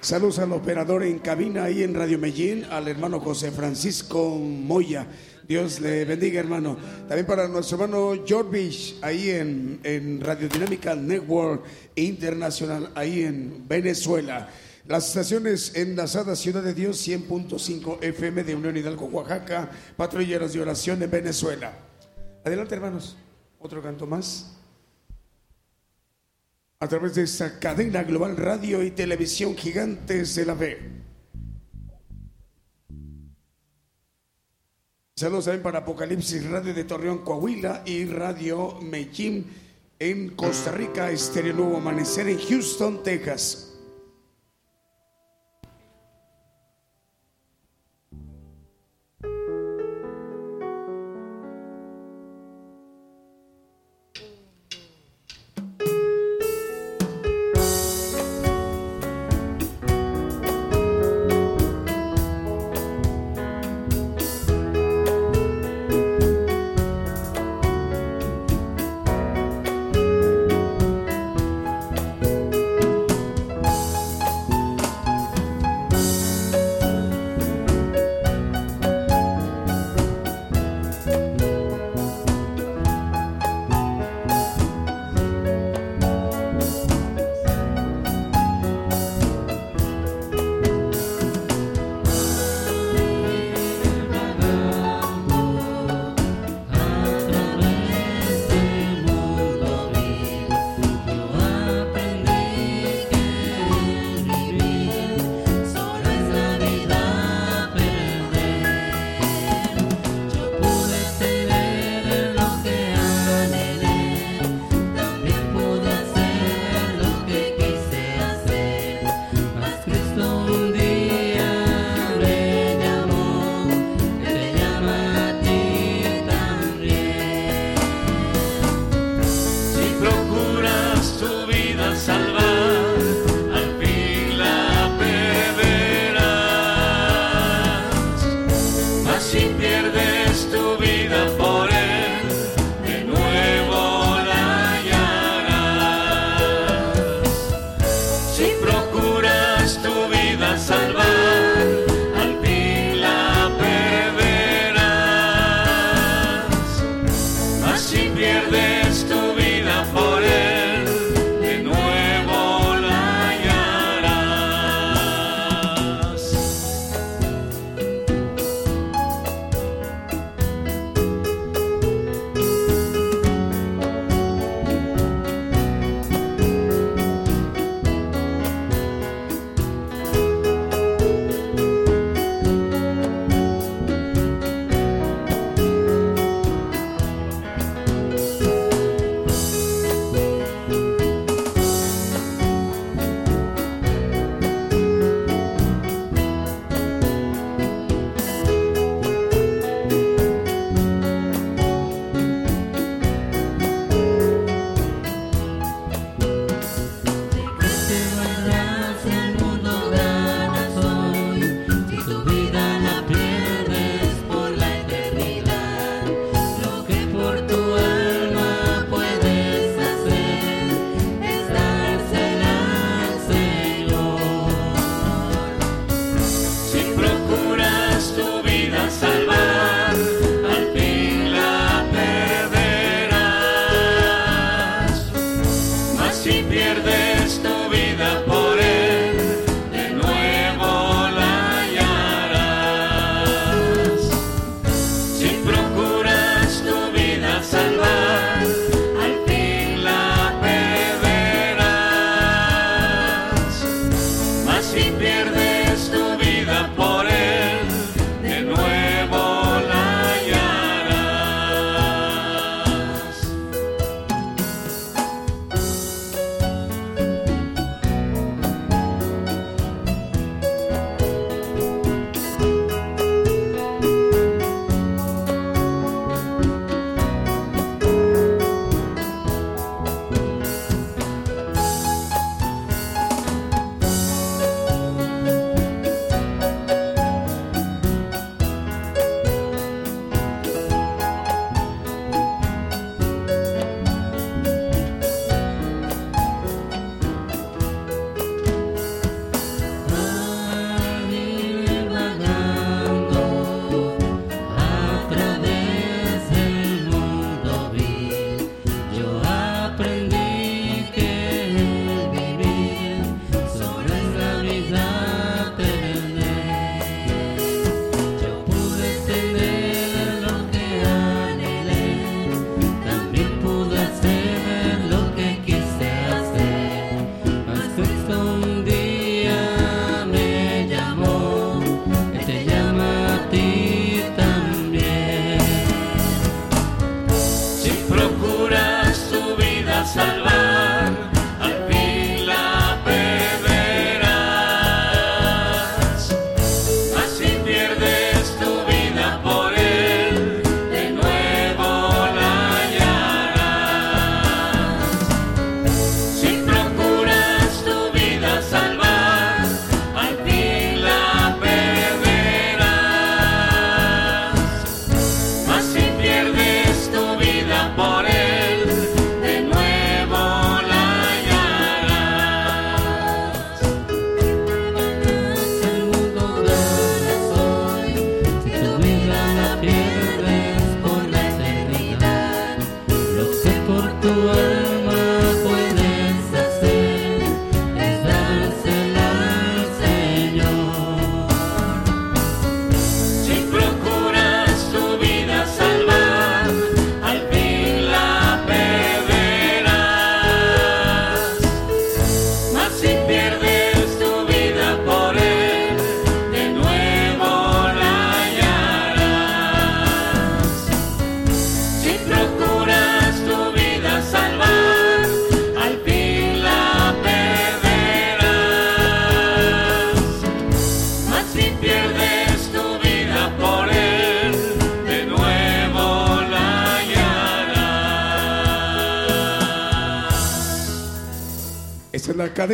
Saludos al operador en cabina ahí en Radio Medellín, al hermano José Francisco Moya. Dios le bendiga, hermano. También para nuestro hermano Jorvish, ahí en, en Radio Dinámica Network Internacional, ahí en Venezuela. Las estaciones enlazadas Ciudad de Dios 100.5 FM de Unión Hidalgo, Oaxaca, patrulleros de oración en Venezuela. Adelante, hermanos. Otro canto más a través de esta cadena global radio y televisión gigantes de la fe. Saludos también para Apocalipsis Radio de Torreón, Coahuila y Radio Medellín en Costa Rica, Estéreo Nuevo Amanecer en Houston, Texas.